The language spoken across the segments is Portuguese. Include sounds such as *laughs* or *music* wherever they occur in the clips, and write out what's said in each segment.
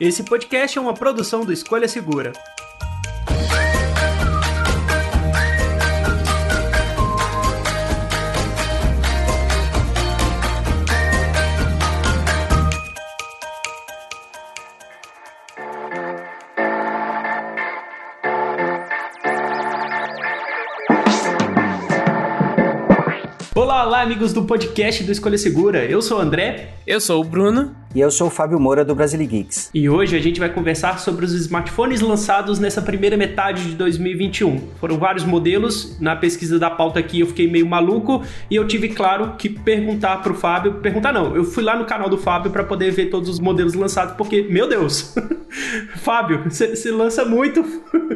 Esse podcast é uma produção do Escolha Segura. Olá, amigos do podcast do Escolha Segura. Eu sou o André. Eu sou o Bruno. E eu sou o Fábio Moura do Brasil Geeks. E hoje a gente vai conversar sobre os smartphones lançados nessa primeira metade de 2021. Foram vários modelos, na pesquisa da pauta aqui eu fiquei meio maluco e eu tive, claro, que perguntar pro Fábio. Perguntar não, eu fui lá no canal do Fábio para poder ver todos os modelos lançados, porque, meu Deus! *laughs* Fábio, você lança muito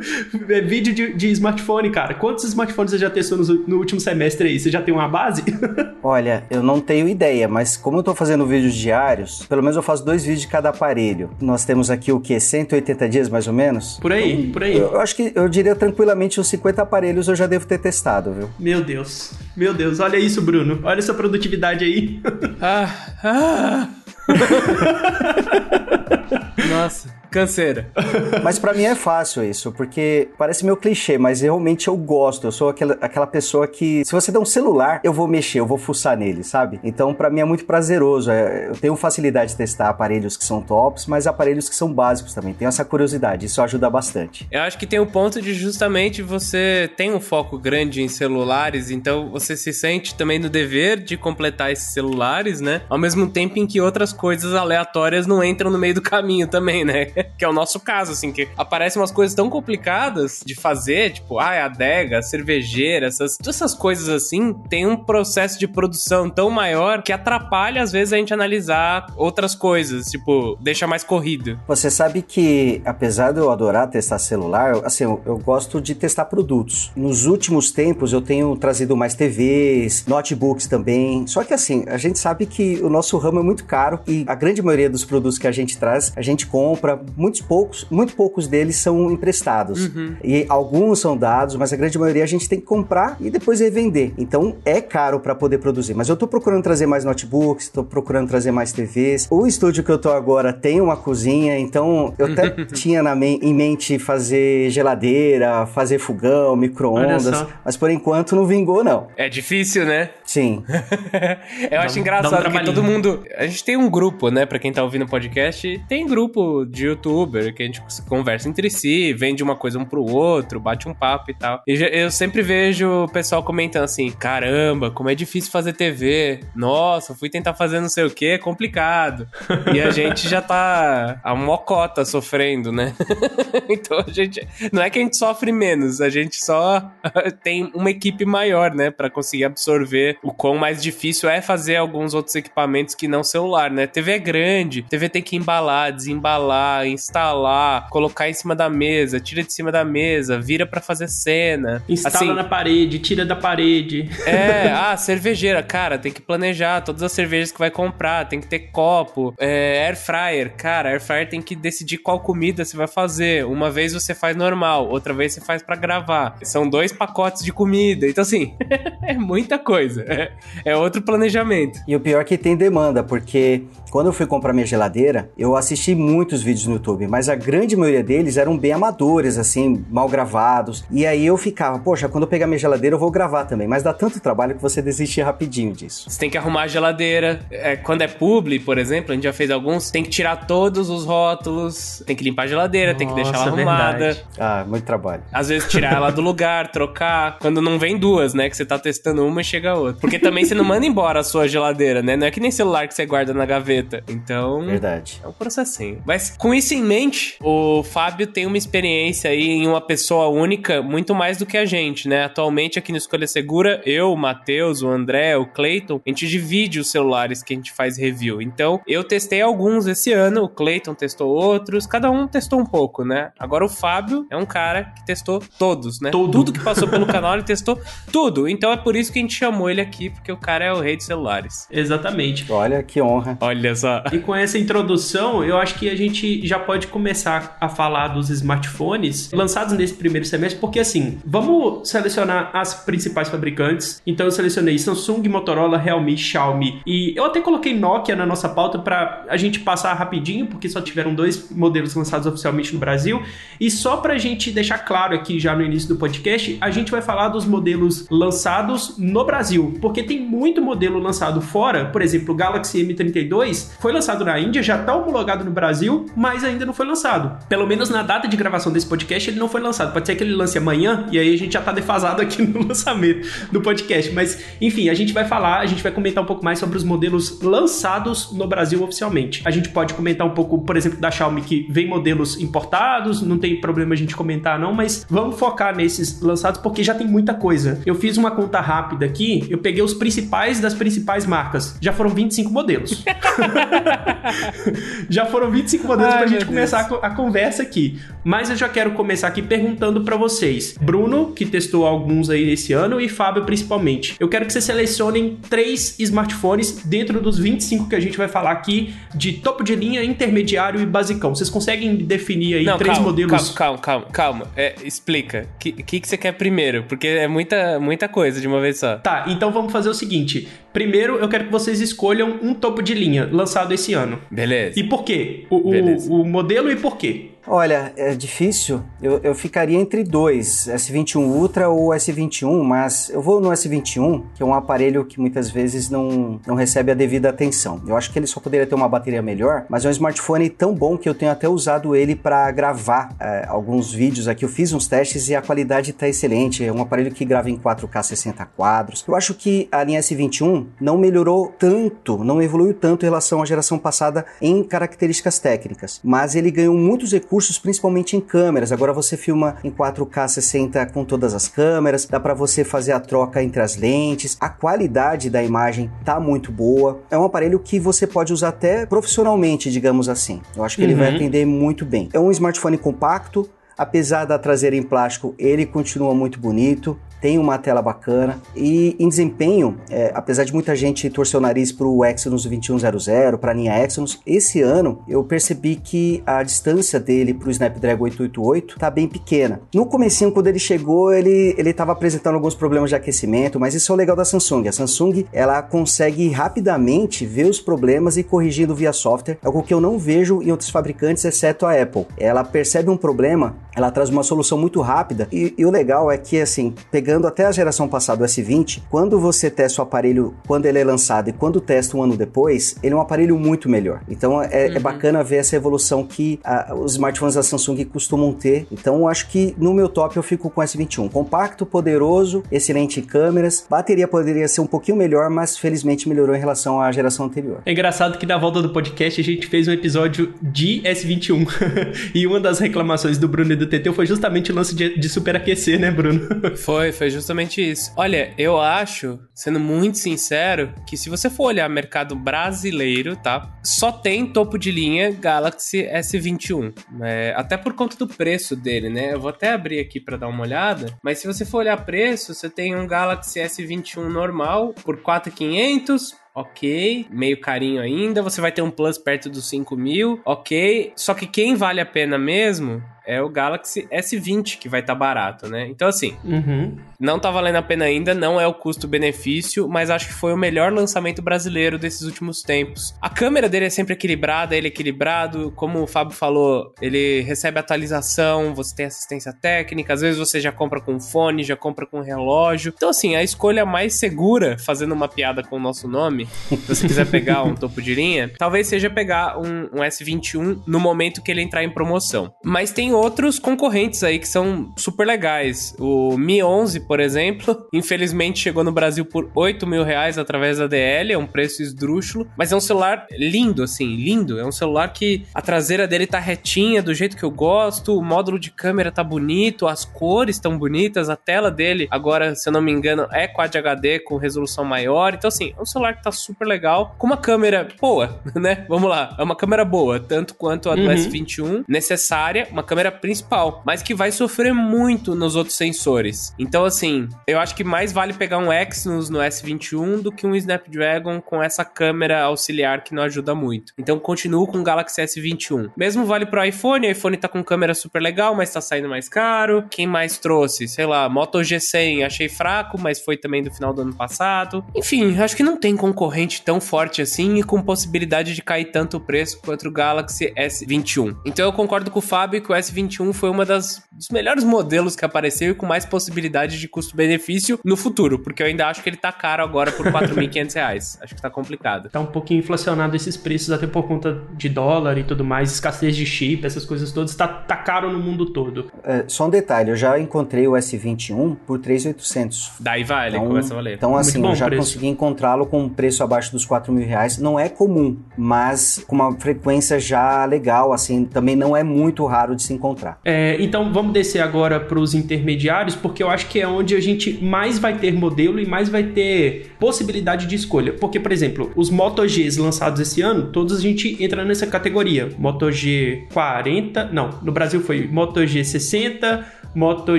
*laughs* vídeo de, de, smartphone, cara. Quantos smartphones você já testou no, no último semestre aí? Você já tem uma base? *laughs* Olha, eu não tenho ideia, mas como eu tô fazendo vídeos diários, pelo menos eu faço dois vídeos de cada aparelho. Nós temos aqui o que? 180 dias mais ou menos? Por aí, então, por aí. Eu, eu, acho que eu diria tranquilamente uns 50 aparelhos eu já devo ter testado, viu? Meu Deus. Meu Deus, olha isso, Bruno. Olha essa produtividade aí. ah, ah. *laughs* Nossa. Canseira. *laughs* mas para mim é fácil isso, porque parece meio clichê, mas realmente eu gosto. Eu sou aquela, aquela pessoa que, se você der um celular, eu vou mexer, eu vou fuçar nele, sabe? Então para mim é muito prazeroso. É, eu tenho facilidade de testar aparelhos que são tops, mas aparelhos que são básicos também. Tenho essa curiosidade, isso ajuda bastante. Eu acho que tem o um ponto de justamente você tem um foco grande em celulares, então você se sente também no dever de completar esses celulares, né? Ao mesmo tempo em que outras coisas aleatórias não entram no meio do caminho também, né? *laughs* que é o nosso caso, assim, que aparecem umas coisas tão complicadas de fazer, tipo, ah, adega, cervejeira, essas, todas essas coisas assim, tem um processo de produção tão maior que atrapalha, às vezes, a gente analisar outras coisas, tipo, deixa mais corrido. Você sabe que, apesar de eu adorar testar celular, assim, eu, eu gosto de testar produtos. Nos últimos tempos, eu tenho trazido mais TVs, notebooks também. Só que, assim, a gente sabe que o nosso ramo é muito caro e a grande maioria dos produtos que a gente traz, a gente compra muitos poucos, muito poucos deles são emprestados. Uhum. E alguns são dados, mas a grande maioria a gente tem que comprar e depois revender. Então é caro para poder produzir. Mas eu tô procurando trazer mais notebooks, tô procurando trazer mais TVs. O estúdio que eu tô agora tem uma cozinha, então eu até *laughs* tinha na me em mente fazer geladeira, fazer fogão, micro-ondas, mas por enquanto não vingou, não. É difícil, né? Sim. *laughs* eu acho engraçado um que todo mundo. A gente tem um grupo, né? Pra quem tá ouvindo o podcast, tem grupo de YouTube youtuber, que a gente conversa entre si, vende uma coisa um pro outro, bate um papo e tal. E eu sempre vejo o pessoal comentando assim: caramba, como é difícil fazer TV. Nossa, fui tentar fazer não sei o que, é complicado. e a gente já tá a mocota sofrendo, né? *laughs* então a gente. Não é que a gente sofre menos, a gente só *laughs* tem uma equipe maior, né? para conseguir absorver o quão mais difícil é fazer alguns outros equipamentos que não celular, né? TV é grande, TV tem que embalar, desembalar, instalar, colocar em cima da mesa, tira de cima da mesa, vira para fazer cena. Instala assim, na parede, tira da parede. É, *laughs* ah, cervejeira, cara, tem que planejar todas as cervejas que vai comprar, tem que ter copo, é, air fryer, cara, air fryer tem que decidir qual comida você vai fazer. Uma vez você faz normal, outra vez você faz para gravar. São dois pacotes de comida, então assim, *laughs* é muita coisa. É, é outro planejamento. E o pior é que tem demanda, porque quando eu fui comprar minha geladeira, eu assisti muitos vídeos no YouTube, mas a grande maioria deles eram bem amadores, assim, mal gravados. E aí eu ficava, poxa, quando eu pegar minha geladeira eu vou gravar também. Mas dá tanto trabalho que você desiste rapidinho disso. Você tem que arrumar a geladeira. É, quando é publi, por exemplo, a gente já fez alguns, tem que tirar todos os rótulos, tem que limpar a geladeira, Nossa, tem que deixar ela arrumada. Verdade. Ah, muito trabalho. Às vezes tirar ela do *laughs* lugar, trocar. Quando não vem duas, né? Que você tá testando uma e chega a outra. Porque também você não manda embora a sua geladeira, né? Não é que nem celular que você guarda na gaveta gaveta. Então. Verdade. É um processinho. Mas com isso em mente, o Fábio tem uma experiência aí em uma pessoa única, muito mais do que a gente, né? Atualmente aqui no Escolha Segura, eu, o Matheus, o André, o Clayton, a gente divide os celulares que a gente faz review. Então, eu testei alguns esse ano, o Clayton testou outros, cada um testou um pouco, né? Agora o Fábio é um cara que testou todos, né? Tudo, tudo que passou pelo canal ele testou tudo. Então é por isso que a gente chamou ele aqui, porque o cara é o rei de celulares. Exatamente. Olha que honra. Olha só. E com essa introdução, eu acho que a gente já pode começar a falar dos smartphones lançados nesse primeiro semestre, porque assim, vamos selecionar as principais fabricantes. Então eu selecionei Samsung, Motorola, Realme, Xiaomi e eu até coloquei Nokia na nossa pauta para a gente passar rapidinho, porque só tiveram dois modelos lançados oficialmente no Brasil. E só para a gente deixar claro aqui já no início do podcast, a gente vai falar dos modelos lançados no Brasil, porque tem muito modelo lançado fora, por exemplo, o Galaxy M32 foi lançado na Índia, já está homologado no Brasil, mas ainda não foi lançado. Pelo menos na data de gravação desse podcast ele não foi lançado. Pode ser que ele lance amanhã e aí a gente já está defasado aqui no *laughs* lançamento do podcast. Mas enfim, a gente vai falar, a gente vai comentar um pouco mais sobre os modelos lançados no Brasil oficialmente. A gente pode comentar um pouco, por exemplo, da Xiaomi que vem modelos importados, não tem problema a gente comentar não, mas vamos focar nesses lançados porque já tem muita coisa. Eu fiz uma conta rápida aqui, eu peguei os principais das principais marcas. Já foram 25 modelos. *laughs* já foram 25 modelos Ai, pra gente começar a, a, conversa aqui. Mas eu já quero começar aqui perguntando para vocês. Bruno, que testou alguns aí esse ano, e Fábio principalmente. Eu quero que vocês selecionem três smartphones dentro dos 25 que a gente vai falar aqui, de topo de linha, intermediário e basicão. Vocês conseguem definir aí Não, três calma, modelos? Calma, calma, calma. calma. É, explica. O que, que, que você quer primeiro? Porque é muita, muita coisa de uma vez só. Tá, então vamos fazer o seguinte. Primeiro, eu quero que vocês escolham um topo de linha lançado esse ano. Beleza. E por quê? O, o, o modelo e por quê? Olha, é difícil. Eu, eu ficaria entre dois, S21 Ultra ou S21, mas eu vou no S21, que é um aparelho que muitas vezes não, não recebe a devida atenção. Eu acho que ele só poderia ter uma bateria melhor, mas é um smartphone tão bom que eu tenho até usado ele para gravar é, alguns vídeos aqui. Eu fiz uns testes e a qualidade está excelente. É um aparelho que grava em 4K 60 quadros. Eu acho que a linha S21 não melhorou tanto, não evoluiu tanto em relação à geração passada em características técnicas, mas ele ganhou muitos recursos recursos principalmente em câmeras. Agora você filma em 4K 60 com todas as câmeras, dá para você fazer a troca entre as lentes. A qualidade da imagem tá muito boa. É um aparelho que você pode usar até profissionalmente, digamos assim. Eu acho que uhum. ele vai uhum. atender muito bem. É um smartphone compacto, Apesar da traseira em plástico, ele continua muito bonito tem uma tela bacana e em desempenho, é, apesar de muita gente torcer o nariz para o Exynos 2100, para a linha Exynos, esse ano eu percebi que a distância dele para o Snapdragon 888 tá bem pequena. No comecinho, quando ele chegou, ele ele estava apresentando alguns problemas de aquecimento, mas isso é o legal da Samsung. A Samsung ela consegue rapidamente ver os problemas e corrigindo via software, é algo que eu não vejo em outros fabricantes, exceto a Apple. Ela percebe um problema, ela traz uma solução muito rápida e, e o legal é que assim, pegando pegando até a geração passada, o S20, quando você testa o aparelho quando ele é lançado e quando testa um ano depois, ele é um aparelho muito melhor. Então é, é uhum. é bacana ver essa evolução que a, os smartphones da Samsung costumam ter. Então acho que no meu top eu fico com o S21. Compacto, poderoso, excelente em câmeras. Bateria poderia ser um pouquinho melhor, mas felizmente melhorou em relação à geração anterior. É engraçado que na volta do podcast a gente fez um episódio de S21. *laughs* e uma das reclamações do Bruno e do TT foi justamente o lance de, de superaquecer, né, Bruno? Foi, foi foi justamente isso. Olha, eu acho, sendo muito sincero, que se você for olhar mercado brasileiro, tá? Só tem topo de linha Galaxy S21. É, até por conta do preço dele, né? Eu vou até abrir aqui para dar uma olhada. Mas se você for olhar preço, você tem um Galaxy S21 normal por 4.500 ok, meio carinho ainda. Você vai ter um Plus perto dos 5 mil, ok. Só que quem vale a pena mesmo é o Galaxy S20, que vai estar tá barato, né? Então, assim, uhum. não tá valendo a pena ainda, não é o custo-benefício, mas acho que foi o melhor lançamento brasileiro desses últimos tempos. A câmera dele é sempre equilibrada, ele é equilibrado, como o Fábio falou, ele recebe atualização, você tem assistência técnica, às vezes você já compra com fone, já compra com relógio. Então, assim, a escolha mais segura, fazendo uma piada com o nosso nome, se você quiser pegar um *laughs* topo de linha, talvez seja pegar um, um S21 no momento que ele entrar em promoção. Mas tem outros concorrentes aí que são super legais. O Mi 11, por exemplo, *laughs* infelizmente chegou no Brasil por 8 mil reais através da DL, é um preço esdrúxulo, mas é um celular lindo, assim, lindo. É um celular que a traseira dele tá retinha, do jeito que eu gosto, o módulo de câmera tá bonito, as cores estão bonitas, a tela dele, agora, se eu não me engano, é Quad HD com resolução maior. Então, assim, é um celular que tá tá super legal, com uma câmera boa, *laughs* né? Vamos lá, é uma câmera boa, tanto quanto a do uhum. S21, necessária, uma câmera principal, mas que vai sofrer muito nos outros sensores. Então, assim, eu acho que mais vale pegar um Exynos no S21 do que um Snapdragon com essa câmera auxiliar que não ajuda muito. Então, continuo com o Galaxy S21. Mesmo vale pro iPhone, o iPhone tá com câmera super legal, mas tá saindo mais caro. Quem mais trouxe? Sei lá, Moto G100, achei fraco, mas foi também do final do ano passado. Enfim, acho que não tem concorrente tão forte assim e com possibilidade de cair tanto o preço quanto o Galaxy S21. Então eu concordo com o Fábio que o S21 foi uma das dos melhores modelos que apareceu e com mais possibilidade de custo-benefício no futuro, porque eu ainda acho que ele tá caro agora por *laughs* 4.500 reais. Acho que tá complicado. Tá um pouquinho inflacionado esses preços até por conta de dólar e tudo mais, escassez de chip, essas coisas todas, tá, tá caro no mundo todo. É, só um detalhe, eu já encontrei o S21 por 3.800. Daí vale, então, começa a valer. Então assim, eu já preço. consegui encontrá-lo com um preço abaixo dos 4 mil reais. Não é comum, mas com uma frequência já legal, assim, também não é muito raro de se encontrar. É, então vamos descer agora para os intermediários, porque eu acho que é onde a gente mais vai ter modelo e mais vai ter possibilidade de escolha. Porque, por exemplo, os Moto Gs lançados esse ano, todos a gente entra nessa categoria. Moto G 40, não, no Brasil foi Moto G 60, Moto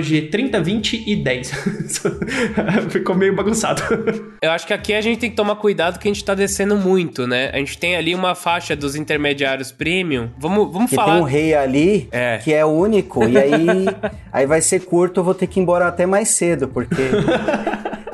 G 30, 20 e 10. *laughs* Ficou meio bagunçado. Eu acho que aqui a gente tem que tomar cuidado que a gente tá descendo muito, né? A gente tem ali uma faixa dos intermediários premium. Vamos, vamos que falar. Tem um rei ali é. que é único. E aí, *laughs* aí vai ser curto, eu vou ter que ir embora até mais cedo, porque.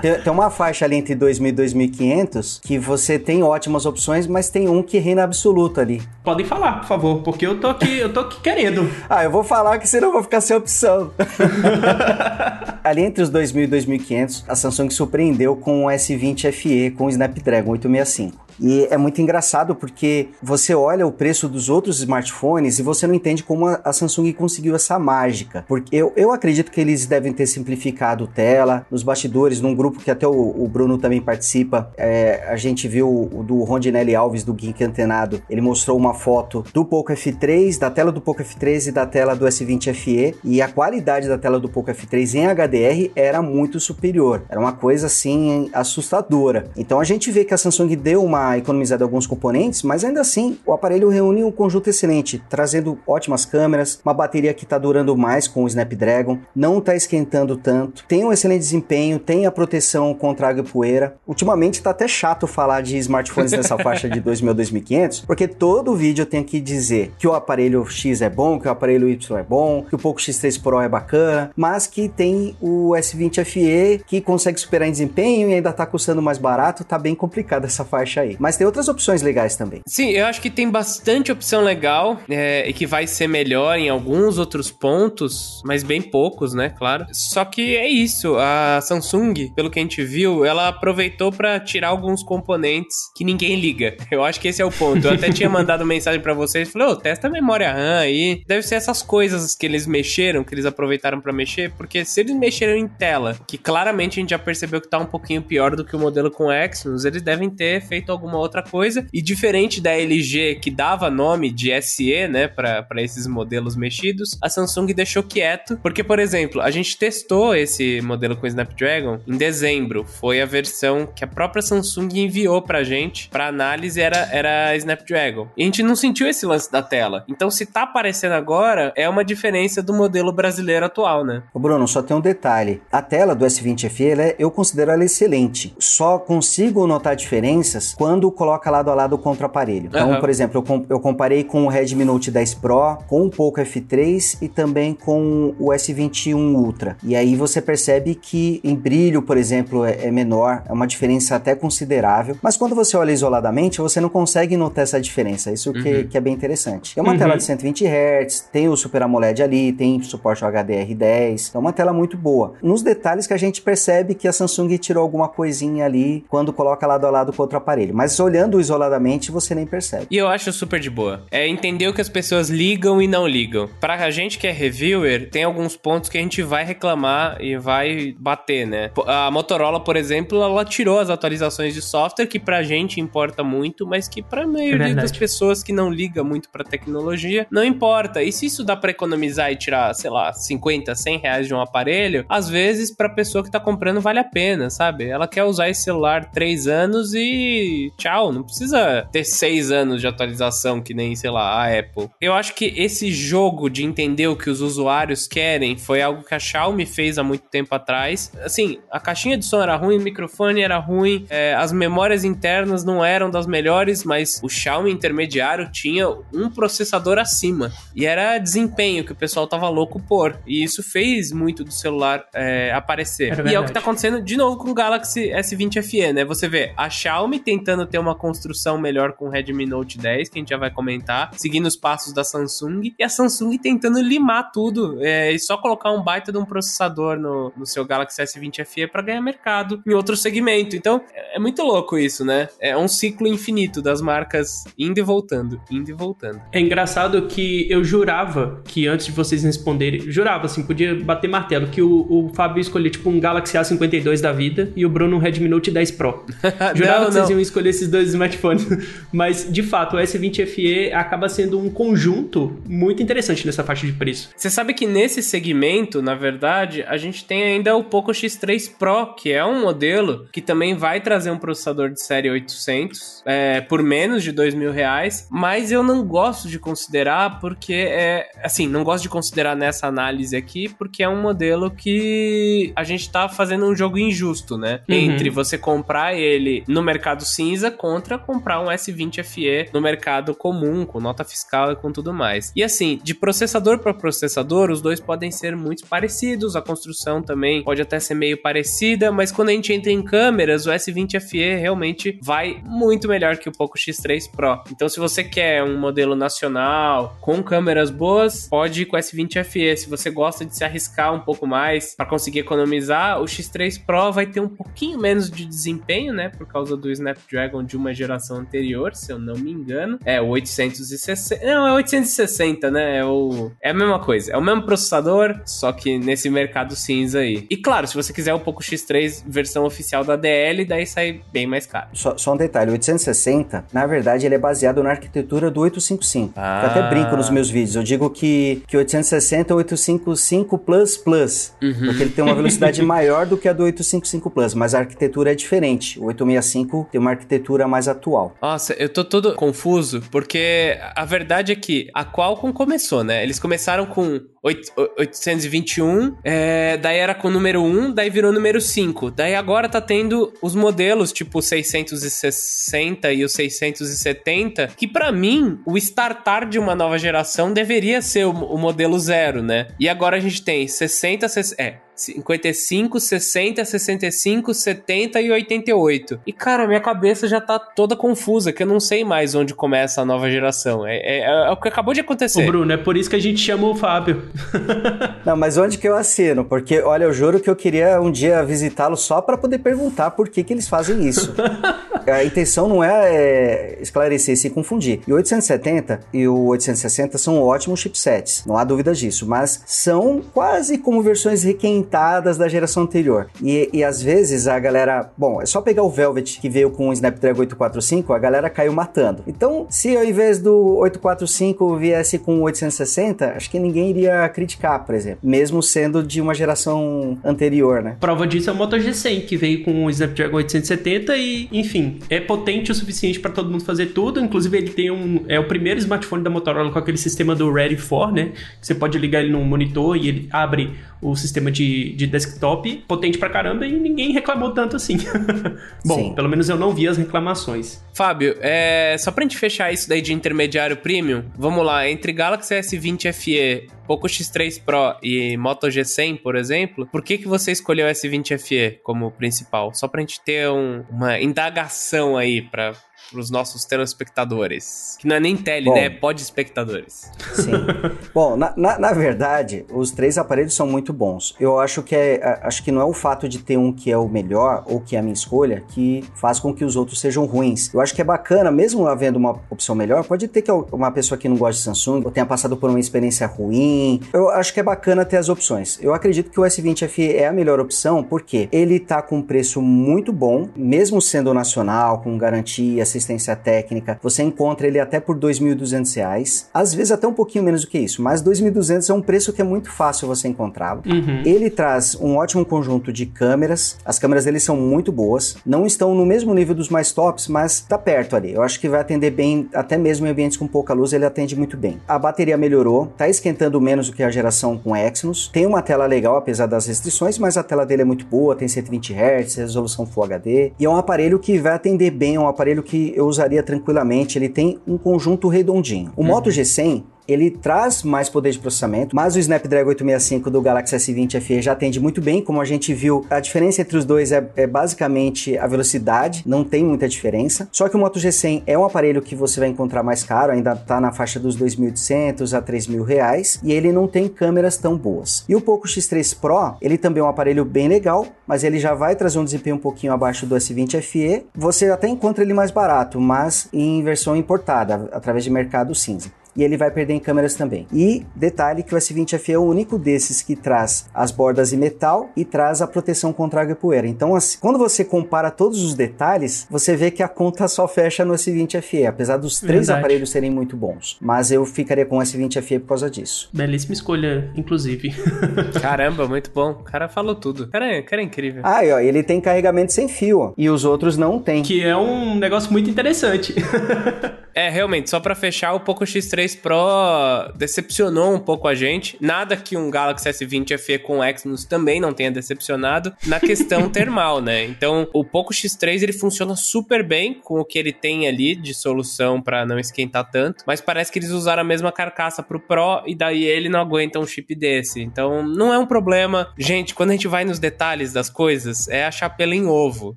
Tem, tem, uma faixa ali entre 2.000 e 2.500 que você tem ótimas opções, mas tem um que reina absoluto ali. Podem falar, por favor, porque eu tô aqui, eu tô aqui querendo. *laughs* ah, eu vou falar que senão eu vou ficar sem opção. *laughs* ali entre os 2.000 e 2.500, a Samsung surpreendeu com o S20 FE com o Snapdragon 865. E é muito engraçado porque você olha o preço dos outros smartphones e você não entende como a Samsung conseguiu essa mágica. Porque eu, eu acredito que eles devem ter simplificado tela. Nos bastidores, num grupo que até o, o Bruno também participa, é, a gente viu o do Rondinelli Alves, do Geek Antenado. Ele mostrou uma foto do Poco F3, da tela do Poco F3 e da tela do S20 FE. E a qualidade da tela do Poco F3 em HDR era muito superior. Era uma coisa assim assustadora. Então a gente vê que a Samsung deu uma economizado alguns componentes, mas ainda assim o aparelho reúne um conjunto excelente, trazendo ótimas câmeras, uma bateria que está durando mais com o Snapdragon, não está esquentando tanto, tem um excelente desempenho, tem a proteção contra água e poeira. Ultimamente está até chato falar de smartphones nessa *laughs* faixa de 2.000 a 2.500, porque todo vídeo eu tenho que dizer que o aparelho X é bom, que o aparelho Y é bom, que o Poco X3 Pro é bacana, mas que tem o S20 FE que consegue superar em desempenho e ainda está custando mais barato, tá bem complicado essa faixa aí. Mas tem outras opções legais também. Sim, eu acho que tem bastante opção legal é, e que vai ser melhor em alguns outros pontos, mas bem poucos, né? Claro. Só que é isso. A Samsung, pelo que a gente viu, ela aproveitou para tirar alguns componentes que ninguém liga. *laughs* Eu acho que esse é o ponto. Eu até tinha *laughs* mandado mensagem para vocês, falei, ô, oh, testa a memória RAM aí. Deve ser essas coisas que eles mexeram, que eles aproveitaram para mexer, porque se eles mexeram em tela, que claramente a gente já percebeu que tá um pouquinho pior do que o modelo com Exynos, eles devem ter feito alguma outra coisa. E diferente da LG, que dava nome de SE, né, para esses modelos mexidos, a Samsung deixou quieto, porque, por exemplo, a gente testou esse modelo com Snapdragon em dezembro. Foi a versão que a própria Samsung enviou pra gente para análise, era, era Snapdragon. E a gente não sentiu esse lance da tela. Então, se tá aparecendo agora, é uma diferença do modelo brasileiro atual, né? Ô Bruno, só tem um detalhe. A tela do S20 FE, é, eu considero ela excelente. Só consigo notar diferenças quando quando coloca lado a lado contra o aparelho. Então, uhum. por exemplo, eu, com, eu comparei com o Redmi Note 10 Pro, com o Poco F3 e também com o S21 Ultra. E aí você percebe que em brilho, por exemplo, é, é menor, é uma diferença até considerável. Mas quando você olha isoladamente, você não consegue notar essa diferença. Isso que, uhum. que é bem interessante. É uma uhum. tela de 120 Hz, tem o Super AMOLED ali, tem suporte ao HDR10. É uma tela muito boa. Nos detalhes que a gente percebe que a Samsung tirou alguma coisinha ali quando coloca lado a lado com outro aparelho. Mas olhando isoladamente você nem percebe. E eu acho super de boa. É entender o que as pessoas ligam e não ligam. Pra gente que é reviewer, tem alguns pontos que a gente vai reclamar e vai bater, né? A Motorola, por exemplo, ela tirou as atualizações de software que pra gente importa muito, mas que pra maioria é das pessoas que não liga muito pra tecnologia, não importa. E se isso dá pra economizar e tirar, sei lá, 50, 100 reais de um aparelho, às vezes pra pessoa que tá comprando vale a pena, sabe? Ela quer usar esse celular três anos e e tchau. Não precisa ter seis anos de atualização que nem, sei lá, a Apple. Eu acho que esse jogo de entender o que os usuários querem foi algo que a Xiaomi fez há muito tempo atrás. Assim, a caixinha de som era ruim, o microfone era ruim, é, as memórias internas não eram das melhores, mas o Xiaomi intermediário tinha um processador acima. E era desempenho que o pessoal tava louco por. E isso fez muito do celular é, aparecer. E é o que tá acontecendo de novo com o Galaxy S20 FE, né? Você vê a Xiaomi tentando ter uma construção melhor com o Redmi Note 10, que a gente já vai comentar, seguindo os passos da Samsung, e a Samsung tentando limar tudo é, e só colocar um baita de um processador no, no seu Galaxy S20 FE para ganhar mercado em outro segmento. Então, é, é muito louco isso, né? É um ciclo infinito das marcas indo e voltando, indo e voltando. É engraçado que eu jurava que antes de vocês responderem, jurava assim, podia bater martelo, que o, o Fábio escolher tipo um Galaxy A52 da vida e o Bruno um Redmi Note 10 Pro. *laughs* Jurava não, que vocês não. iam escolher esses dois smartphones. *laughs* Mas, de fato, o S20 FE acaba sendo um conjunto muito interessante nessa faixa de preço. Você sabe que nesse segmento, na verdade, a gente tem ainda o Poco X3 Pro, que é um modelo que também vai trazer um processador de série 800 é, por menos de dois mil reais, mas eu não gosto de considerar porque é, assim, não gosto de considerar nessa análise aqui porque é um modelo que a gente tá fazendo um jogo injusto, né? Uhum. Entre você comprar ele no mercado cinza contra comprar um S20 FE no mercado comum, com nota fiscal e com tudo mais. E assim, de processador para processador, os dois podem ser muito parecidos, a construção também pode até ser meio parecida, mas quando a gente entra em câmeras, o S20 FE realmente vai muito melhor que o Poco X3 Pro. Então, se você quer um modelo nacional com câmeras boas, pode ir com o S20 FE. Se você gosta de se arriscar um pouco mais para conseguir economizar, o X3 Pro vai ter um pouquinho menos de desempenho, né, por causa do Snapdragon de uma geração anterior, se eu não me engano. É o 860. Não, é 860, né? É, o... é a mesma coisa. É o mesmo processador, só que nesse mercado cinza aí. E claro, se você quiser o Poco X3 versão oficial da DL, daí sai bem mais caro. Só, só um detalhe: o 860, na verdade, ele é baseado na arquitetura do 855. Ah. Eu até brinco nos meus vídeos. Eu digo que, que 860 é o 855 Plus Plus. Uhum. Porque ele tem uma velocidade *laughs* maior do que a do 855 Plus, mas a arquitetura é diferente. O 865 tem uma arquitetura mais atual. Nossa, eu tô todo confuso, porque a verdade é que a Qualcomm começou, né? Eles começaram com 821, é, daí era com o número 1, daí virou número 5. Daí agora tá tendo os modelos tipo o 660 e o 670, que para mim, o startar de uma nova geração deveria ser o, o modelo zero, né? E agora a gente tem 60, 60 é, 55, 60, 65, 70 e 88. E cara, minha cabeça já tá toda confusa, que eu não sei mais onde começa a nova geração. É, é, é o que acabou de acontecer. Ô Bruno, é por isso que a gente chama o Fábio. *laughs* não, mas onde que eu assino? Porque, olha, eu juro que eu queria um dia visitá-lo só para poder perguntar por que que eles fazem isso. *laughs* a intenção não é, é esclarecer e se confundir. E o 870 e o 860 são ótimos chipsets, não há dúvidas disso, mas são quase como versões requentadas da geração anterior. E, e às vezes a galera, bom, é só pegar o Velvet que veio com o Snapdragon 845, a galera caiu matando. Então, se ao invés do 845 viesse com o 860, acho que ninguém iria criticar, por exemplo, mesmo sendo de uma geração anterior, né? Prova disso é o Moto G100 que veio com o Snapdragon 870 e, enfim, é potente o suficiente para todo mundo fazer tudo. Inclusive, ele tem um. É o primeiro smartphone da Motorola com aquele sistema do Ready for, né? Você pode ligar ele no monitor e ele abre o sistema de, de desktop. Potente pra caramba e ninguém reclamou tanto assim. *laughs* Bom, Sim. pelo menos eu não vi as reclamações. Fábio, é, só pra gente fechar isso daí de intermediário premium, vamos lá. Entre Galaxy S20 FE Poco X3 Pro e Moto G100, por exemplo, por que, que você escolheu o S20 FE como principal? Só pra gente ter um, uma indagação aí pra, os nossos telespectadores. Que não é nem tele, Bom, né? É pod espectadores. Sim. *laughs* Bom, na, na, na, verdade, os três aparelhos são muito bons. Eu acho que é, acho que não é o fato de ter um que é o melhor ou que é a minha escolha que faz com que os outros sejam ruins. Eu acho que é bacana, mesmo havendo uma opção melhor, pode ter que uma pessoa que não gosta de Samsung ou tenha passado por uma experiência ruim. Eu acho que é bacana ter as opções. Eu acredito que o S20 FE é a melhor opção porque ele tá com um preço muito bom, mesmo sendo nacional, com garantia assistência técnica, você encontra ele até por R$ 2.200, às vezes até um pouquinho menos do que isso, mas R$ 2.200 é um preço que é muito fácil você encontrá-lo. Uhum. Ele traz um ótimo conjunto de câmeras, as câmeras dele são muito boas, não estão no mesmo nível dos mais tops, mas tá perto ali. Eu acho que vai atender bem, até mesmo em ambientes com pouca luz, ele atende muito bem. A bateria melhorou, tá esquentando menos do que a geração com Exynos, tem uma tela legal apesar das restrições, mas a tela dele é muito boa, tem 120 Hz, resolução Full HD, e é um aparelho que vai atender bem, é um aparelho que eu usaria tranquilamente, ele tem um conjunto redondinho. O uhum. Moto G100 ele traz mais poder de processamento, mas o Snapdragon 865 do Galaxy S20 FE já atende muito bem, como a gente viu, a diferença entre os dois é, é basicamente a velocidade, não tem muita diferença. Só que o Moto G100 é um aparelho que você vai encontrar mais caro, ainda está na faixa dos 2.800 a 3.000 reais, e ele não tem câmeras tão boas. E o Poco X3 Pro, ele também é um aparelho bem legal, mas ele já vai trazer um desempenho um pouquinho abaixo do S20 FE. Você até encontra ele mais barato, mas em versão importada, através de mercado cinza e ele vai perder em câmeras também. E detalhe que o S20FE é o único desses que traz as bordas em metal e traz a proteção contra água e poeira. Então, assim, quando você compara todos os detalhes, você vê que a conta só fecha no S20FE, apesar dos três Verdade. aparelhos serem muito bons. Mas eu ficaria com o S20FE por causa disso. Belíssima escolha, inclusive. *laughs* Caramba, muito bom. O cara falou tudo. O cara é, cara é incrível. Ah, e ó, ele tem carregamento sem fio, ó, e os outros não tem. Que é um negócio muito interessante. *laughs* é, realmente, só para fechar, o Poco X3 3 Pro decepcionou um pouco a gente. Nada que um Galaxy S20 FE com Exynos também não tenha decepcionado na questão *laughs* termal, né? Então, o Poco X3 ele funciona super bem com o que ele tem ali de solução para não esquentar tanto, mas parece que eles usaram a mesma carcaça pro Pro e daí ele não aguenta um chip desse. Então, não é um problema. Gente, quando a gente vai nos detalhes das coisas, é achar pelo em ovo.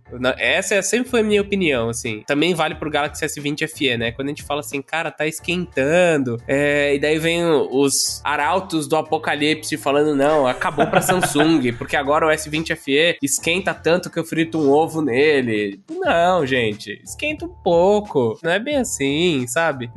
Essa sempre foi a minha opinião, assim. Também vale pro Galaxy S20 FE, né? Quando a gente fala assim, cara, tá esquentando é, e daí vem os arautos do apocalipse falando: não, acabou pra Samsung, *laughs* porque agora o S20 FE esquenta tanto que eu frito um ovo nele. Não, gente, esquenta um pouco. Não é bem assim, sabe?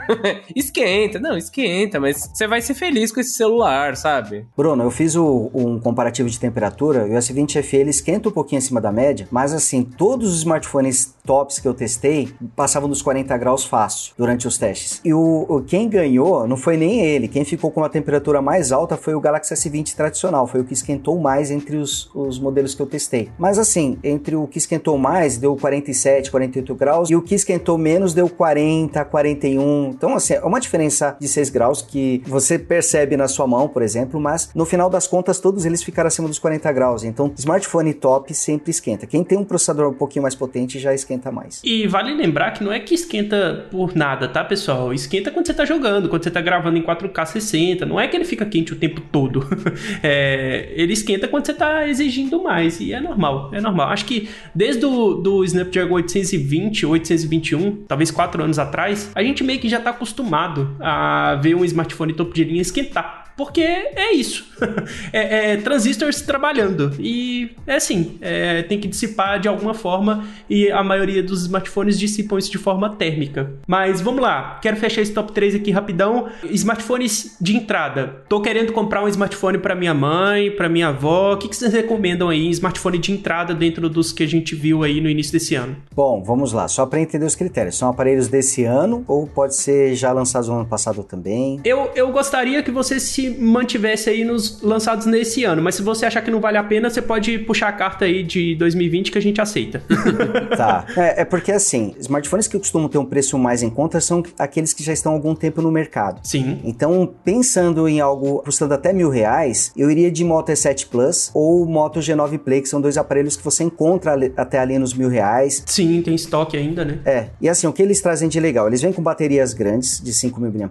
*laughs* esquenta, não, esquenta, mas você vai ser feliz com esse celular, sabe? Bruno, eu fiz o, um comparativo de temperatura e o S20 FE ele esquenta um pouquinho acima da média, mas assim, todos os smartphones tops que eu testei passavam dos 40 graus fácil durante os testes. E o, quem ganhou não foi nem ele, quem ficou com uma temperatura mais alta foi o Galaxy S20 tradicional, foi o que esquentou mais entre os, os modelos que eu testei. Mas assim, entre o que esquentou mais deu 47, 48 graus e o que esquentou menos deu 40, 41. Então assim, é uma diferença de 6 graus que você percebe na sua mão, por exemplo, mas no final das contas todos eles ficaram acima dos 40 graus. Então, smartphone top sempre esquenta. Quem tem um processador um pouquinho mais potente já esquenta mais. E vale lembrar que não é que esquenta por nada, tá, pessoal? Esquenta quando você tá jogando, quando você tá gravando em 4K 60. Não é que ele fica quente o tempo todo. *laughs* é, ele esquenta quando você tá exigindo mais. E é normal, é normal. Acho que desde o do Snapdragon 820, 821, talvez 4 anos atrás, a gente meio que já tá acostumado a ver um smartphone topo de linha esquentar. Porque é isso. *laughs* é, é transistores trabalhando. E é assim, é, tem que dissipar de alguma forma. E a maioria dos smartphones dissipam isso de forma térmica. Mas vamos lá, quero fechar esse top 3 aqui rapidão. Smartphones de entrada. Tô querendo comprar um smartphone para minha mãe, para minha avó. O que, que vocês recomendam aí? Smartphone de entrada dentro dos que a gente viu aí no início desse ano. Bom, vamos lá. Só para entender os critérios. São aparelhos desse ano ou pode ser já lançados no ano passado também? Eu, eu gostaria que você se mantivesse aí nos lançados nesse ano. Mas se você achar que não vale a pena, você pode puxar a carta aí de 2020 que a gente aceita. *laughs* tá. É, é, porque assim, smartphones que costumam ter um preço mais em conta são aqueles que já estão há algum tempo no mercado. Sim. Então, pensando em algo custando até mil reais, eu iria de Moto E7 Plus ou Moto G9 Play, que são dois aparelhos que você encontra ali, até ali nos mil reais. Sim, tem estoque ainda, né? É. E assim, o que eles trazem de legal? Eles vêm com baterias grandes, de 5 mil mAh,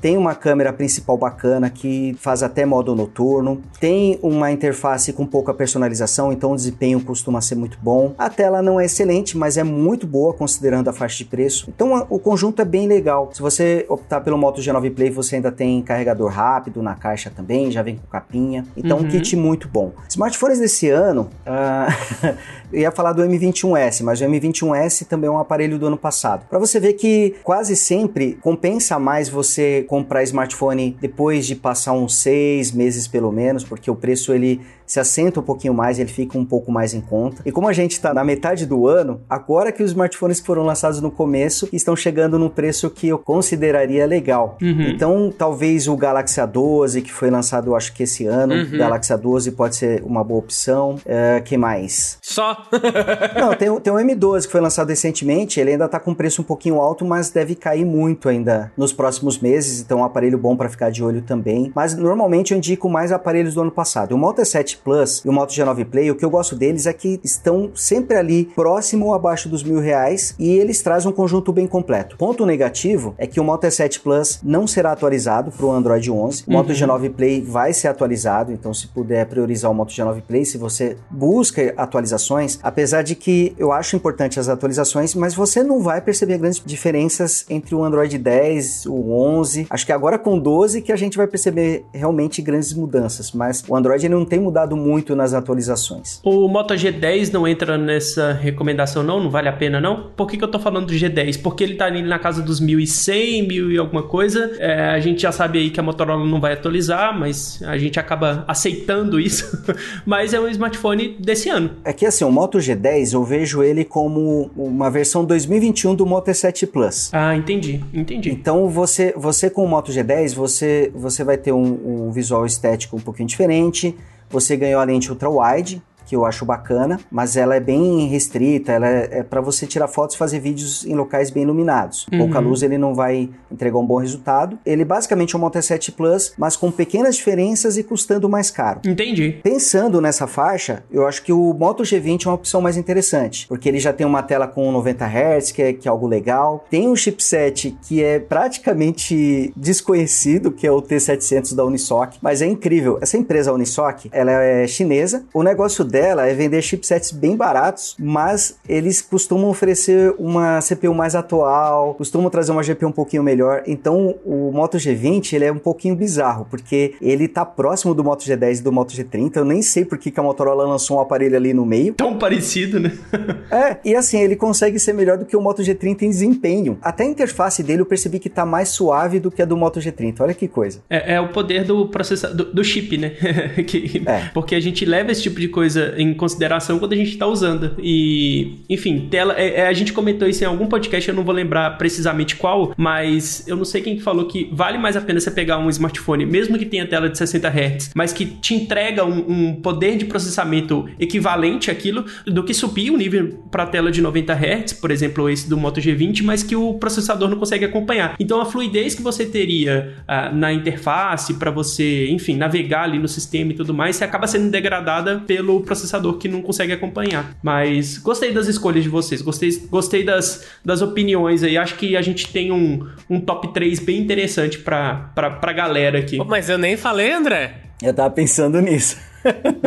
tem uma câmera principal bacana que faz até modo noturno, tem uma interface com pouca personalização, então o desempenho costuma ser muito bom. A tela não é excelente, mas é muito boa considerando a faixa de preço. Então o conjunto é bem legal. Se você optar pelo Moto G9 Play, você ainda tem carregador rápido na caixa também, já vem com capinha. Então uhum. um kit muito bom. Smartphones desse ano, uh... *laughs* eu ia falar do M21S, mas o M21S também é um aparelho do ano passado. Para você ver que quase sempre compensa mais você comprar smartphone depois de passar uns seis meses pelo menos, porque o preço ele se assenta um pouquinho mais, ele fica um pouco mais em conta. E como a gente está na metade do ano, agora que os smartphones que foram lançados no começo estão chegando no preço que eu consideraria legal. Uhum. Então, talvez o Galaxy A12, que foi lançado, acho que esse ano, uhum. Galaxy A12 pode ser uma boa opção. Uh, que mais? Só? *laughs* Não, tem, tem o M12 que foi lançado recentemente, ele ainda está com preço um pouquinho alto, mas deve cair muito ainda nos próximos meses, então é um aparelho bom para ficar de olho também. Mas normalmente eu indico mais aparelhos do ano passado. O Moto E7 Plus e o Moto G9 Play, o que eu gosto deles é que estão sempre ali próximo ou abaixo dos mil reais e eles trazem um conjunto bem completo. Ponto negativo é que o Moto E7 Plus não será atualizado para o Android 11. O Moto uhum. G9 Play vai ser atualizado, então se puder priorizar o Moto G9 Play, se você busca atualizações, apesar de que eu acho importante as atualizações, mas você não vai perceber grandes diferenças entre o Android 10, o 11. Acho que agora com 12 que a gente vai perceber realmente grandes mudanças, mas o Android não tem mudado muito nas atualizações. O Moto G10 não entra nessa recomendação não? Não vale a pena não? Por que, que eu tô falando do G10? Porque ele tá ali na casa dos 1100, mil e alguma coisa. É, a gente já sabe aí que a Motorola não vai atualizar, mas a gente acaba aceitando *laughs* isso. mas é um smartphone desse ano. É que assim, o Moto G10 eu vejo ele como uma versão 2021 do Moto E7 Plus. Ah, entendi, entendi. Então você, você com o Moto G10, você, você vai ter um, um visual estético um pouquinho diferente, você ganhou a lente ultra wide, que eu acho bacana, mas ela é bem restrita, ela é, é para você tirar fotos e fazer vídeos em locais bem iluminados. Uhum. Pouca luz ele não vai entregar um bom resultado. Ele basicamente é um Moto E7 Plus, mas com pequenas diferenças e custando mais caro. Entendi. Pensando nessa faixa, eu acho que o Moto G20 é uma opção mais interessante, porque ele já tem uma tela com 90 Hz, que é, que é algo legal. Tem um chipset que é praticamente *laughs* desconhecido, que é o T700 da Unisoc, mas é incrível. Essa empresa Unisoc, ela é chinesa. O negócio dela dela é vender chipsets bem baratos, mas eles costumam oferecer uma CPU mais atual, costumam trazer uma GPU um pouquinho melhor. Então o Moto G20 ele é um pouquinho bizarro, porque ele tá próximo do Moto G10 e do Moto G30. Eu nem sei por que, a Motorola lançou um aparelho ali no meio. Tão parecido, né? *laughs* é, e assim, ele consegue ser melhor do que o Moto G30 em desempenho. Até a interface dele eu percebi que tá mais suave do que a do Moto G30. Olha que coisa. É, é o poder do processador, do, do chip, né? *laughs* que, é. Porque a gente leva esse tipo de coisa em consideração quando a gente está usando. E, enfim, tela. É, é, a gente comentou isso em algum podcast, eu não vou lembrar precisamente qual, mas eu não sei quem falou que vale mais a pena você pegar um smartphone, mesmo que tenha tela de 60 Hz, mas que te entrega um, um poder de processamento equivalente àquilo, do que subir o nível para tela de 90 Hz, por exemplo, esse do Moto G20, mas que o processador não consegue acompanhar. Então a fluidez que você teria uh, na interface para você, enfim, navegar ali no sistema e tudo mais, você acaba sendo degradada pelo processador processador que não consegue acompanhar. Mas gostei das escolhas de vocês, gostei, gostei das, das opiniões aí. Acho que a gente tem um, um top 3 bem interessante pra, pra, pra galera aqui. mas eu nem falei, André. Eu tava pensando nisso.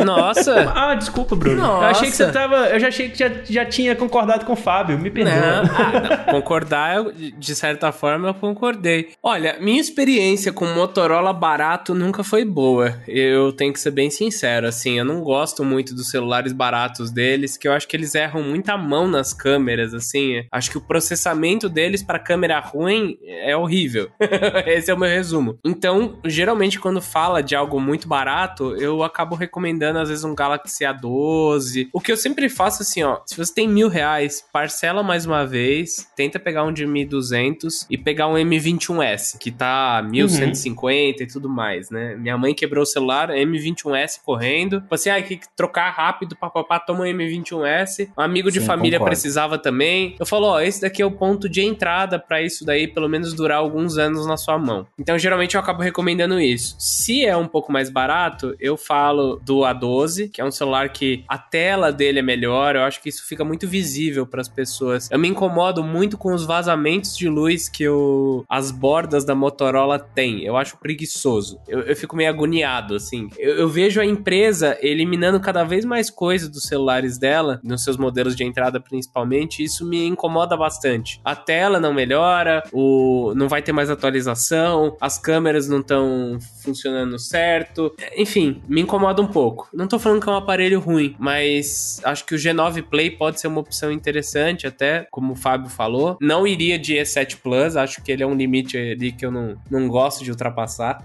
Nossa! *laughs* ah, desculpa, Bruno. Nossa. Eu achei que você tava. Eu já achei que já, já tinha concordado com o Fábio. Me perdoa. Não, *laughs* ah, não. Concordar, eu, de certa forma, eu concordei. Olha, minha experiência com Motorola barato nunca foi boa. Eu tenho que ser bem sincero, assim. Eu não gosto muito dos celulares baratos deles, que eu acho que eles erram muita mão nas câmeras, assim. Acho que o processamento deles para câmera ruim é horrível. *laughs* Esse é o meu resumo. Então, geralmente, quando fala de algo muito barato, eu acabo recomendando, às vezes, um Galaxy A12. O que eu sempre faço assim, ó. Se você tem mil reais, parcela mais uma vez, tenta pegar um de 1.200 e pegar um M21S, que tá 1.150 uhum. e tudo mais, né? Minha mãe quebrou o celular, M21S correndo. Tipo assim, ah, que trocar rápido, papapá, toma um M21S. Um amigo de Sim, família concordo. precisava também. Eu falo, ó, esse daqui é o ponto de entrada para isso daí, pelo menos durar alguns anos na sua mão. Então, geralmente eu acabo recomendando isso. Se é um pouco mais barato, eu falo do A12, que é um celular que a tela dele é melhor. Eu acho que isso fica muito visível para as pessoas. Eu me incomodo muito com os vazamentos de luz que o, as bordas da Motorola têm. Eu acho preguiçoso. Eu, eu fico meio agoniado, assim. Eu, eu, vejo a empresa eliminando cada vez mais coisas dos celulares dela, nos seus modelos de entrada principalmente. isso me incomoda bastante. A tela não melhora, o não vai ter mais atualização, as câmeras não estão funcionando certo. Enfim, me incomoda um pouco. Não tô falando que é um aparelho ruim, mas acho que o G9 Play pode ser uma opção interessante, até como o Fábio falou. Não iria de E7 Plus, acho que ele é um limite ali que eu não, não gosto de ultrapassar.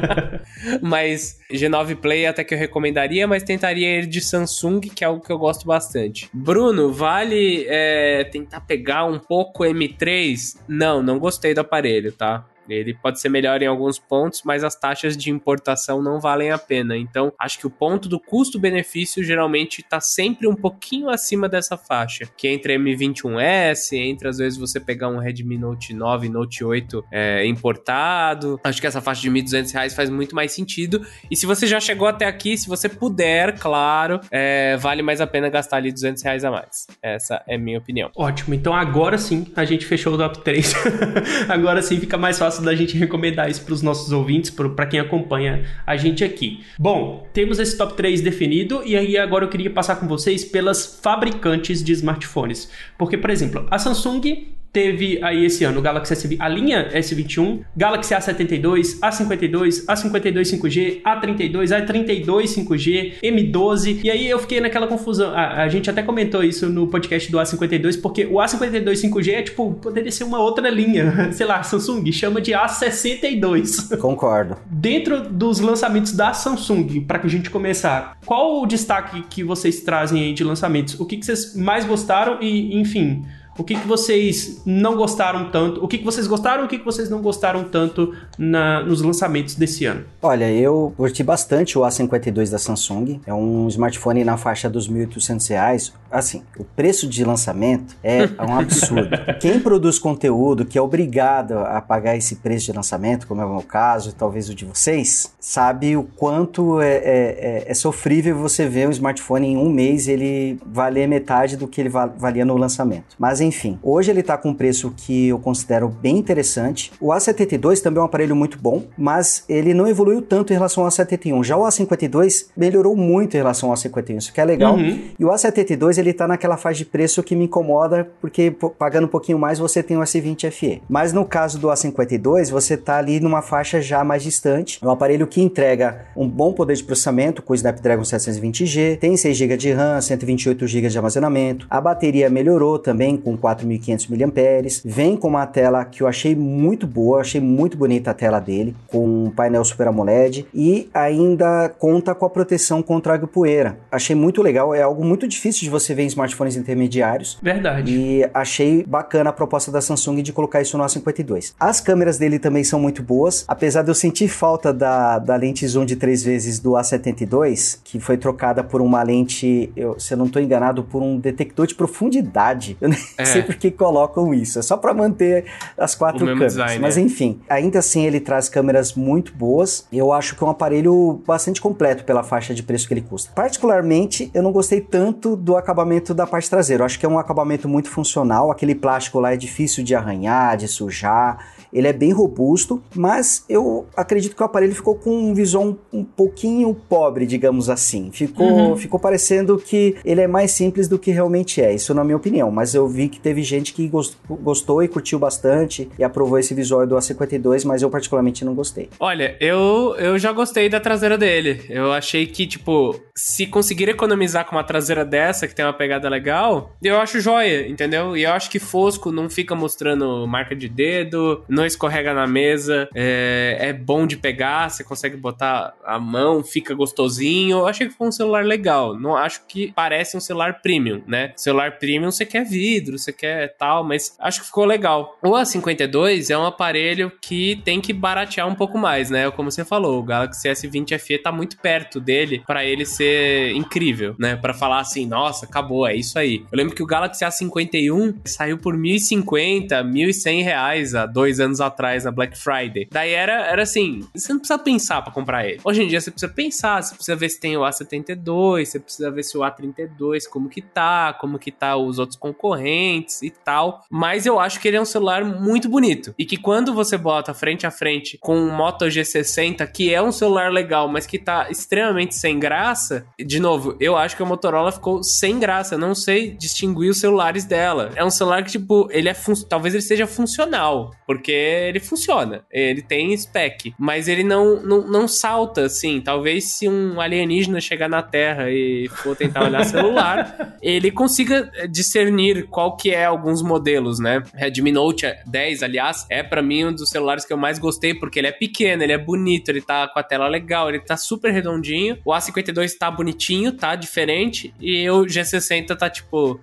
*laughs* mas G9 Play até que eu recomendaria, mas tentaria ir de Samsung, que é algo que eu gosto bastante. Bruno, vale é, tentar pegar um pouco M3? Não, não gostei do aparelho, tá? Ele pode ser melhor em alguns pontos, mas as taxas de importação não valem a pena. Então, acho que o ponto do custo-benefício geralmente está sempre um pouquinho acima dessa faixa, que é entre M21S, entre às vezes você pegar um Redmi Note 9, Note 8 é, importado. Acho que essa faixa de R$ 1.200 faz muito mais sentido. E se você já chegou até aqui, se você puder, claro, é, vale mais a pena gastar ali 200 reais a mais. Essa é a minha opinião. Ótimo, então agora sim a gente fechou o top 3. *laughs* agora sim fica mais fácil da gente recomendar isso para os nossos ouvintes, para quem acompanha a gente aqui. Bom, temos esse top 3 definido e aí agora eu queria passar com vocês pelas fabricantes de smartphones. Porque, por exemplo, a Samsung teve aí esse ano o Galaxy S, a linha S21, Galaxy A72, A52, A52 5G, A32, A32 5G, M12. E aí eu fiquei naquela confusão. A, a gente até comentou isso no podcast do A52, porque o A52 5G é tipo, poderia ser uma outra linha. *laughs* Sei lá, Samsung chama de A62. Concordo. Dentro dos lançamentos da Samsung, para que a gente começar, qual o destaque que vocês trazem aí de lançamentos? O que, que vocês mais gostaram e, enfim, o que, que vocês não gostaram tanto? O que, que vocês gostaram e o que, que vocês não gostaram tanto na, nos lançamentos desse ano? Olha, eu curti bastante o A52 da Samsung. É um smartphone na faixa dos R$ 1.800. Assim, o preço de lançamento é um absurdo. *laughs* Quem produz conteúdo que é obrigado a pagar esse preço de lançamento, como é o meu caso e talvez o de vocês, sabe o quanto é, é, é, é sofrível você ver um smartphone em um mês ele valer metade do que ele valia no lançamento. Mas enfim, hoje ele está com um preço que eu considero bem interessante. O A72 também é um aparelho muito bom, mas ele não evoluiu tanto em relação ao A71. Já o A52 melhorou muito em relação ao A51, isso que é legal. Uhum. E o A72 ele está naquela faixa de preço que me incomoda, porque pagando um pouquinho mais você tem o S20 FE. Mas no caso do A52, você está ali numa faixa já mais distante. É um aparelho que entrega um bom poder de processamento com o Snapdragon 720G, tem 6 GB de RAM, 128 GB de armazenamento. A bateria melhorou também com 4.500 mAh. Vem com uma tela que eu achei muito boa, achei muito bonita a tela dele, com um painel Super AMOLED e ainda conta com a proteção contra água e poeira. Achei muito legal, é algo muito difícil de você ver em smartphones intermediários. Verdade. E achei bacana a proposta da Samsung de colocar isso no A52. As câmeras dele também são muito boas, apesar de eu sentir falta da, da lente zoom de três vezes do A72, que foi trocada por uma lente, eu, se eu não estou enganado, por um detector de profundidade. Eu nem é. Sei por que colocam isso. É só para manter as quatro câmeras. Design, Mas é. enfim, ainda assim ele traz câmeras muito boas. Eu acho que é um aparelho bastante completo pela faixa de preço que ele custa. Particularmente, eu não gostei tanto do acabamento da parte traseira. Eu acho que é um acabamento muito funcional. Aquele plástico lá é difícil de arranhar, de sujar. Ele é bem robusto, mas eu acredito que o aparelho ficou com um visual um, um pouquinho pobre, digamos assim. Ficou, uhum. ficou parecendo que ele é mais simples do que realmente é. Isso na minha opinião. Mas eu vi que teve gente que gostou e curtiu bastante e aprovou esse visual do A52, mas eu particularmente não gostei. Olha, eu, eu já gostei da traseira dele. Eu achei que, tipo, se conseguir economizar com uma traseira dessa, que tem uma pegada legal, eu acho joia, entendeu? E eu acho que fosco não fica mostrando marca de dedo, não escorrega na mesa, é, é bom de pegar, você consegue botar a mão, fica gostosinho. Eu achei que foi um celular legal. Não acho que parece um celular premium, né? Celular premium você quer vidro, você quer tal, mas acho que ficou legal. O A52 é um aparelho que tem que baratear um pouco mais, né? Como você falou, o Galaxy S20 FE tá muito perto dele para ele ser incrível, né? Para falar assim, nossa, acabou, é isso aí. Eu lembro que o Galaxy A51 saiu por 1.050, 1.100 reais há dois anos atrás na Black Friday. Daí era, era assim, você não precisa pensar para comprar ele. Hoje em dia você precisa pensar, você precisa ver se tem o A72, você precisa ver se o A32 como que tá, como que tá os outros concorrentes e tal, mas eu acho que ele é um celular muito bonito e que quando você bota frente a frente com um Moto G60, que é um celular legal, mas que tá extremamente sem graça, de novo, eu acho que a Motorola ficou sem graça, eu não sei distinguir os celulares dela. É um celular que, tipo, ele é talvez ele seja funcional, porque ele funciona, ele tem spec, mas ele não, não, não salta, assim, talvez se um alienígena chegar na Terra e for tentar olhar *laughs* celular, ele consiga discernir qual que é alguns modelos, né? Redmi Note 10, aliás, é para mim um dos celulares que eu mais gostei, porque ele é pequeno, ele é bonito, ele tá com a tela legal, ele tá super redondinho. O A52 tá bonitinho, tá diferente, e o G60 tá tipo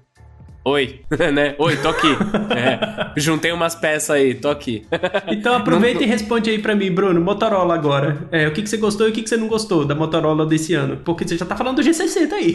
Oi, *laughs* né? Oi, tô aqui. *laughs* É, juntei umas peças aí, tô aqui. *laughs* então aproveita não, e responde aí para mim, Bruno. Motorola agora. É, o que, que você gostou e o que, que você não gostou da Motorola desse ano? Porque você já tá falando do G60 aí.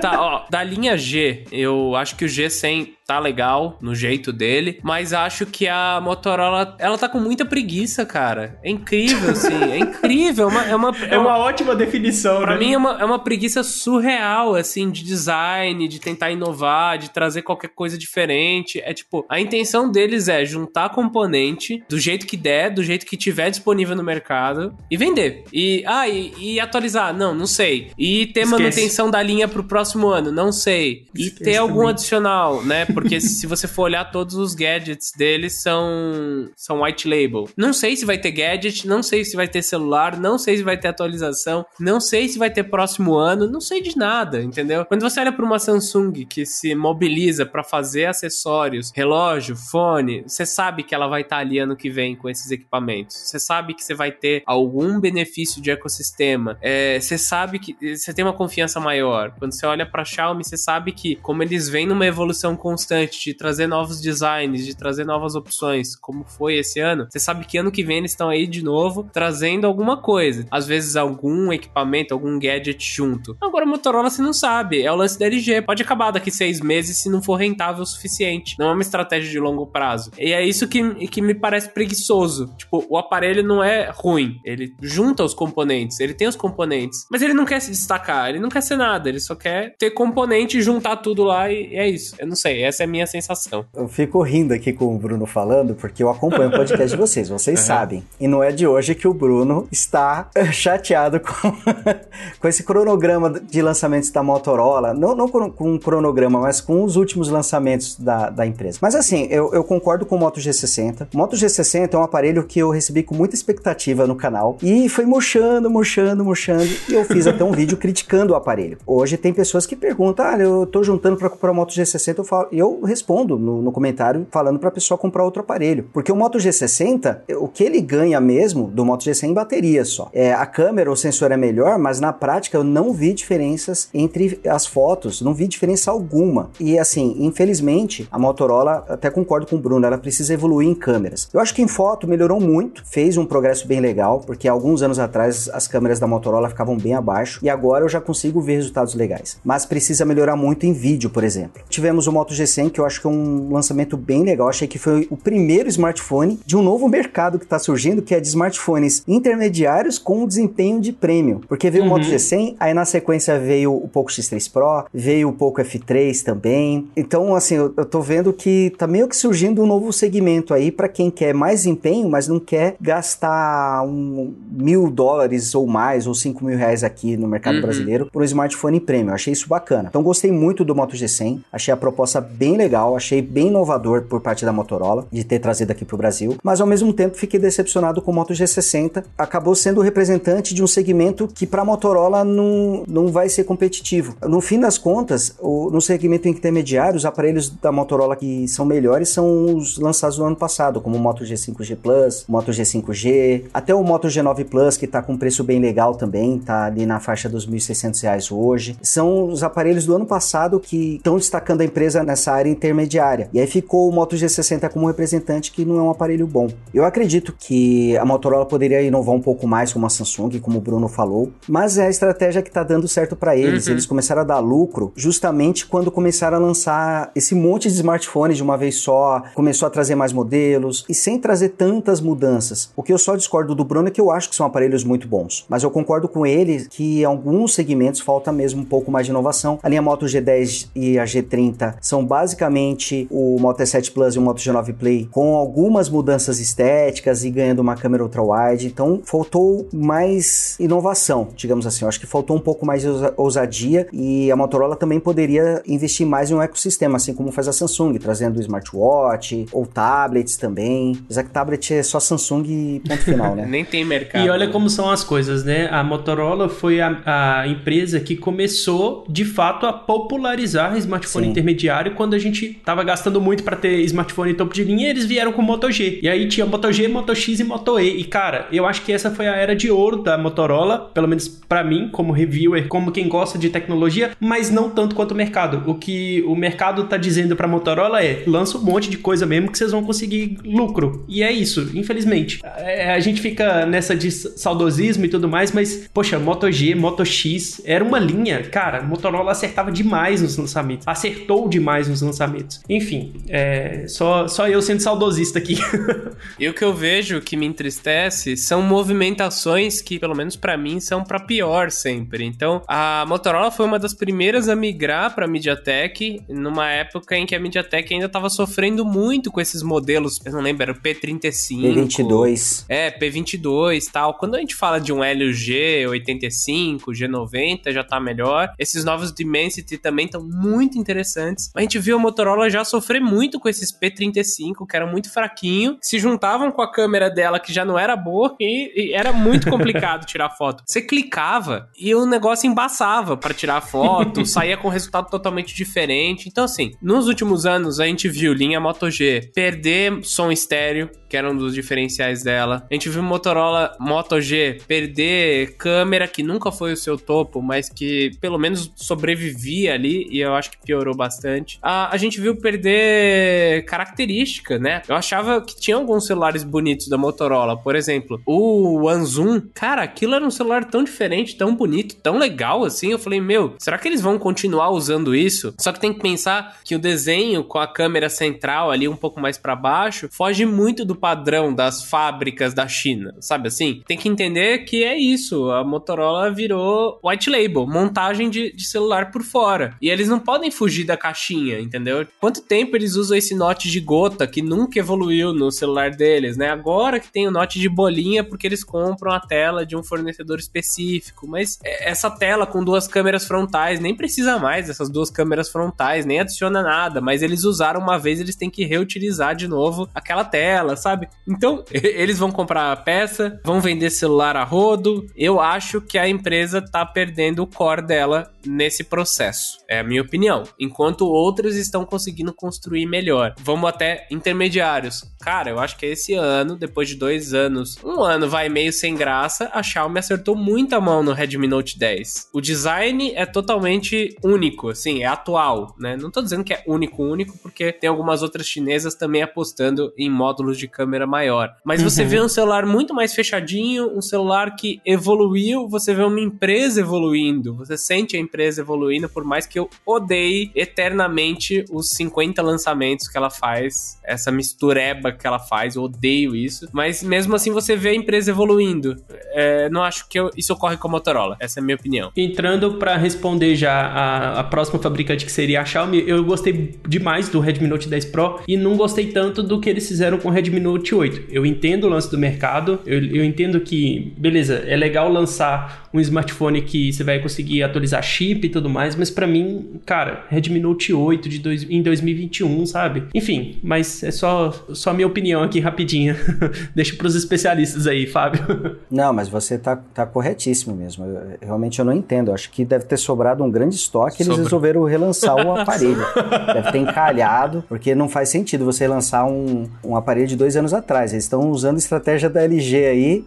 tá, ó, da linha G, eu acho que o G100 tá legal no jeito dele, mas acho que a Motorola, ela tá com muita preguiça, cara. É incrível, assim, é *laughs* incrível. É uma, é uma, é uma ótima definição, pra né? mim é uma, é uma preguiça surreal, assim, de design, de tentar inovar, de trazer qualquer coisa diferente. É tipo, a intenção deles é juntar componente do jeito que der, do jeito que tiver disponível no mercado e vender. E, ah, e, e atualizar? Não, não sei. E ter Esquece. manutenção da linha pro próximo ano? Não sei. E Esquece ter algum também. adicional, né? *laughs* Porque *laughs* se você for olhar todos os gadgets deles são são white label. Não sei se vai ter gadget, não sei se vai ter celular, não sei se vai ter atualização, não sei se vai ter próximo ano, não sei de nada, entendeu? Quando você olha para uma Samsung que se mobiliza para fazer acessórios, relógio, fone, você sabe que ela vai estar tá ali ano que vem com esses equipamentos. Você sabe que você vai ter algum benefício de ecossistema. É, você sabe que você tem uma confiança maior. Quando você olha para Xiaomi, você sabe que como eles vêm numa evolução constante constante de trazer novos designs, de trazer novas opções, como foi esse ano, você sabe que ano que vem eles estão aí de novo trazendo alguma coisa. Às vezes algum equipamento, algum gadget junto. Agora, Motorola você não sabe, é o lance da LG. Pode acabar daqui seis meses se não for rentável o suficiente. Não é uma estratégia de longo prazo. E é isso que, que me parece preguiçoso. Tipo, o aparelho não é ruim. Ele junta os componentes, ele tem os componentes. Mas ele não quer se destacar, ele não quer ser nada, ele só quer ter componente, juntar tudo lá e é isso. Eu não sei, essa essa é a minha sensação. Eu fico rindo aqui com o Bruno falando, porque eu acompanho o podcast de vocês, vocês *laughs* uhum. sabem. E não é de hoje que o Bruno está chateado com, *laughs* com esse cronograma de lançamentos da Motorola. Não, não com, com um cronograma, mas com os últimos lançamentos da, da empresa. Mas assim, eu, eu concordo com o Moto G60. O Moto G60 é um aparelho que eu recebi com muita expectativa no canal e foi murchando, murchando, murchando. E eu fiz até um *laughs* vídeo criticando o aparelho. Hoje tem pessoas que perguntam: ah, eu tô juntando para comprar o Moto G60. Eu falo, eu respondo no, no comentário falando para a pessoa comprar outro aparelho. Porque o Moto G60, o que ele ganha mesmo do Moto G100 em bateria só. É, a câmera, o sensor é melhor, mas na prática eu não vi diferenças entre as fotos, não vi diferença alguma. E assim, infelizmente, a Motorola, até concordo com o Bruno, ela precisa evoluir em câmeras. Eu acho que em foto melhorou muito, fez um progresso bem legal, porque alguns anos atrás as câmeras da Motorola ficavam bem abaixo e agora eu já consigo ver resultados legais. Mas precisa melhorar muito em vídeo, por exemplo. Tivemos o Moto G100 que eu acho que é um lançamento bem legal. Achei que foi o primeiro smartphone de um novo mercado que está surgindo, que é de smartphones intermediários com desempenho de prêmio. Porque veio uhum. o Moto G100, aí na sequência veio o Poco X3 Pro, veio o Poco F3 também. Então, assim, eu, eu tô vendo que tá meio que surgindo um novo segmento aí para quem quer mais desempenho, mas não quer gastar um mil dólares ou mais, ou cinco mil reais aqui no mercado uhum. brasileiro por um smartphone prêmio. Achei isso bacana. Então, gostei muito do Moto G100, achei a proposta bem legal, achei bem inovador por parte da Motorola de ter trazido aqui para o Brasil, mas ao mesmo tempo fiquei decepcionado com o Moto G60. Acabou sendo o representante de um segmento que para a Motorola não, não vai ser competitivo. No fim das contas, o, no segmento intermediário, os aparelhos da Motorola que são melhores são os lançados no ano passado, como o Moto G5G Plus, Moto G5G, até o Moto G9 Plus, que está com preço bem legal também, está ali na faixa dos R$ 1.600 hoje. São os aparelhos do ano passado que estão destacando a empresa nessa área intermediária. E aí ficou o Moto G60 como representante, que não é um aparelho bom. Eu acredito que a Motorola poderia inovar um pouco mais como a Samsung, como o Bruno falou, mas é a estratégia que está dando certo para eles. Uhum. Eles começaram a dar lucro justamente quando começaram a lançar esse monte de smartphones de uma vez só, começou a trazer mais modelos e sem trazer tantas mudanças. O que eu só discordo do Bruno é que eu acho que são aparelhos muito bons, mas eu concordo com ele que em alguns segmentos falta mesmo um pouco mais de inovação. A linha Moto G10 e a G30 são basicamente basicamente o Moto E7 Plus e o Moto G9 Play com algumas mudanças estéticas e ganhando uma câmera ultra-wide. Então, faltou mais inovação, digamos assim. Eu acho que faltou um pouco mais de ousadia e a Motorola também poderia investir mais em um ecossistema, assim como faz a Samsung, trazendo smartwatch ou tablets também. Apesar que tablet é só Samsung e ponto final, né? *laughs* Nem tem mercado. E olha como são as coisas, né? A Motorola foi a, a empresa que começou, de fato, a popularizar smartphone Sim. intermediário quando a gente tava gastando muito para ter smartphone topo de linha, eles vieram com o Moto G. E aí tinha Moto G, Moto X e Moto E. E cara, eu acho que essa foi a era de ouro da Motorola, pelo menos para mim, como reviewer, como quem gosta de tecnologia, mas não tanto quanto o mercado. O que o mercado tá dizendo pra Motorola é: lança um monte de coisa mesmo que vocês vão conseguir lucro. E é isso, infelizmente. É, a gente fica nessa de saudosismo e tudo mais, mas, poxa, Moto G, Moto X, era uma linha, cara, Motorola acertava demais nos lançamentos, acertou demais nos lançamentos. Enfim, é, só, só eu sendo saudosista aqui. *laughs* e o que eu vejo que me entristece são movimentações que, pelo menos para mim, são para pior sempre. Então, a Motorola foi uma das primeiras a migrar para MediaTek numa época em que a MediaTek ainda estava sofrendo muito com esses modelos, eu não lembro, era o P35, P22. É, P22, tal. Quando a gente fala de um Helio G85, G90, já tá melhor. Esses novos Dimensity também estão muito interessantes. A gente viu a Motorola já sofrer muito com esses P35, que eram muito fraquinho, se juntavam com a câmera dela, que já não era boa, e, e era muito *laughs* complicado tirar foto. Você clicava e o negócio embaçava para tirar foto, *laughs* saía com resultado totalmente diferente. Então, assim, nos últimos anos a gente viu linha Moto G perder som estéreo, que era um dos diferenciais dela. A gente viu Motorola Moto G perder câmera, que nunca foi o seu topo, mas que pelo menos sobrevivia ali, e eu acho que piorou bastante. A, a gente viu perder característica, né? Eu achava que tinha alguns celulares bonitos da Motorola, por exemplo, o One Zoom. Cara, aquilo era um celular tão diferente, tão bonito, tão legal assim. Eu falei, meu, será que eles vão continuar usando isso? Só que tem que pensar que o desenho com a câmera central ali um pouco mais para baixo foge muito do padrão das fábricas da China, sabe assim? Tem que entender que é isso, a Motorola virou white label, montagem de, de celular por fora. E eles não podem fugir da caixinha, entendeu? Quanto tempo eles usam esse note de gota que nunca evoluiu no celular deles, né? Agora que tem o note de bolinha porque eles compram a tela de um fornecedor específico, mas essa tela com duas câmeras frontais nem precisa mais dessas duas câmeras frontais, nem adiciona nada, mas eles usaram uma vez, eles têm que reutilizar de novo aquela tela, sabe? Então, *laughs* eles vão comprar a peça, vão vender celular a rodo. Eu acho que a empresa tá perdendo o core dela nesse processo. É a minha opinião. Enquanto outros estão conseguindo construir melhor. Vamos até intermediários. Cara, eu acho que esse ano, depois de dois anos, um ano vai meio sem graça, a Xiaomi acertou muita mão no Redmi Note 10. O design é totalmente único, assim, é atual, né? Não tô dizendo que é único, único, porque tem algumas outras chinesas também apostando em módulos de câmera maior. Mas uhum. você vê um celular muito mais fechadinho, um celular que evoluiu, você vê uma empresa evoluindo, você sente a empresa evoluindo, por mais que eu odeie eternamente os 50 lançamentos que ela faz, essa mistureba que ela faz, eu odeio isso. Mas mesmo assim você vê a empresa evoluindo. É, não acho que eu, isso ocorre com a Motorola, essa é a minha opinião. Entrando para responder já a, a próxima fabricante que seria a Xiaomi, eu gostei demais do Redmi Note 10 Pro e não gostei tanto do que eles fizeram com o Redmi Note 8. Eu entendo o lance do mercado, eu, eu entendo que, beleza, é legal lançar um smartphone que você vai conseguir atualizar chip e tudo mais, mas para mim, cara, Redmi Note 8 de dois, em 2021, sabe? Enfim, mas é só, só minha opinião aqui rapidinha. *laughs* Deixa pros especialistas aí, Fábio. *laughs* Não, mas você tá, tá corretíssimo mesmo. Eu, realmente eu não entendo. Eu acho que deve ter sobrado um grande estoque e eles resolveram relançar o *laughs* aparelho. deve ter encalhado, porque não faz sentido você lançar um, um aparelho de dois anos atrás. Eles estão usando estratégia da LG aí,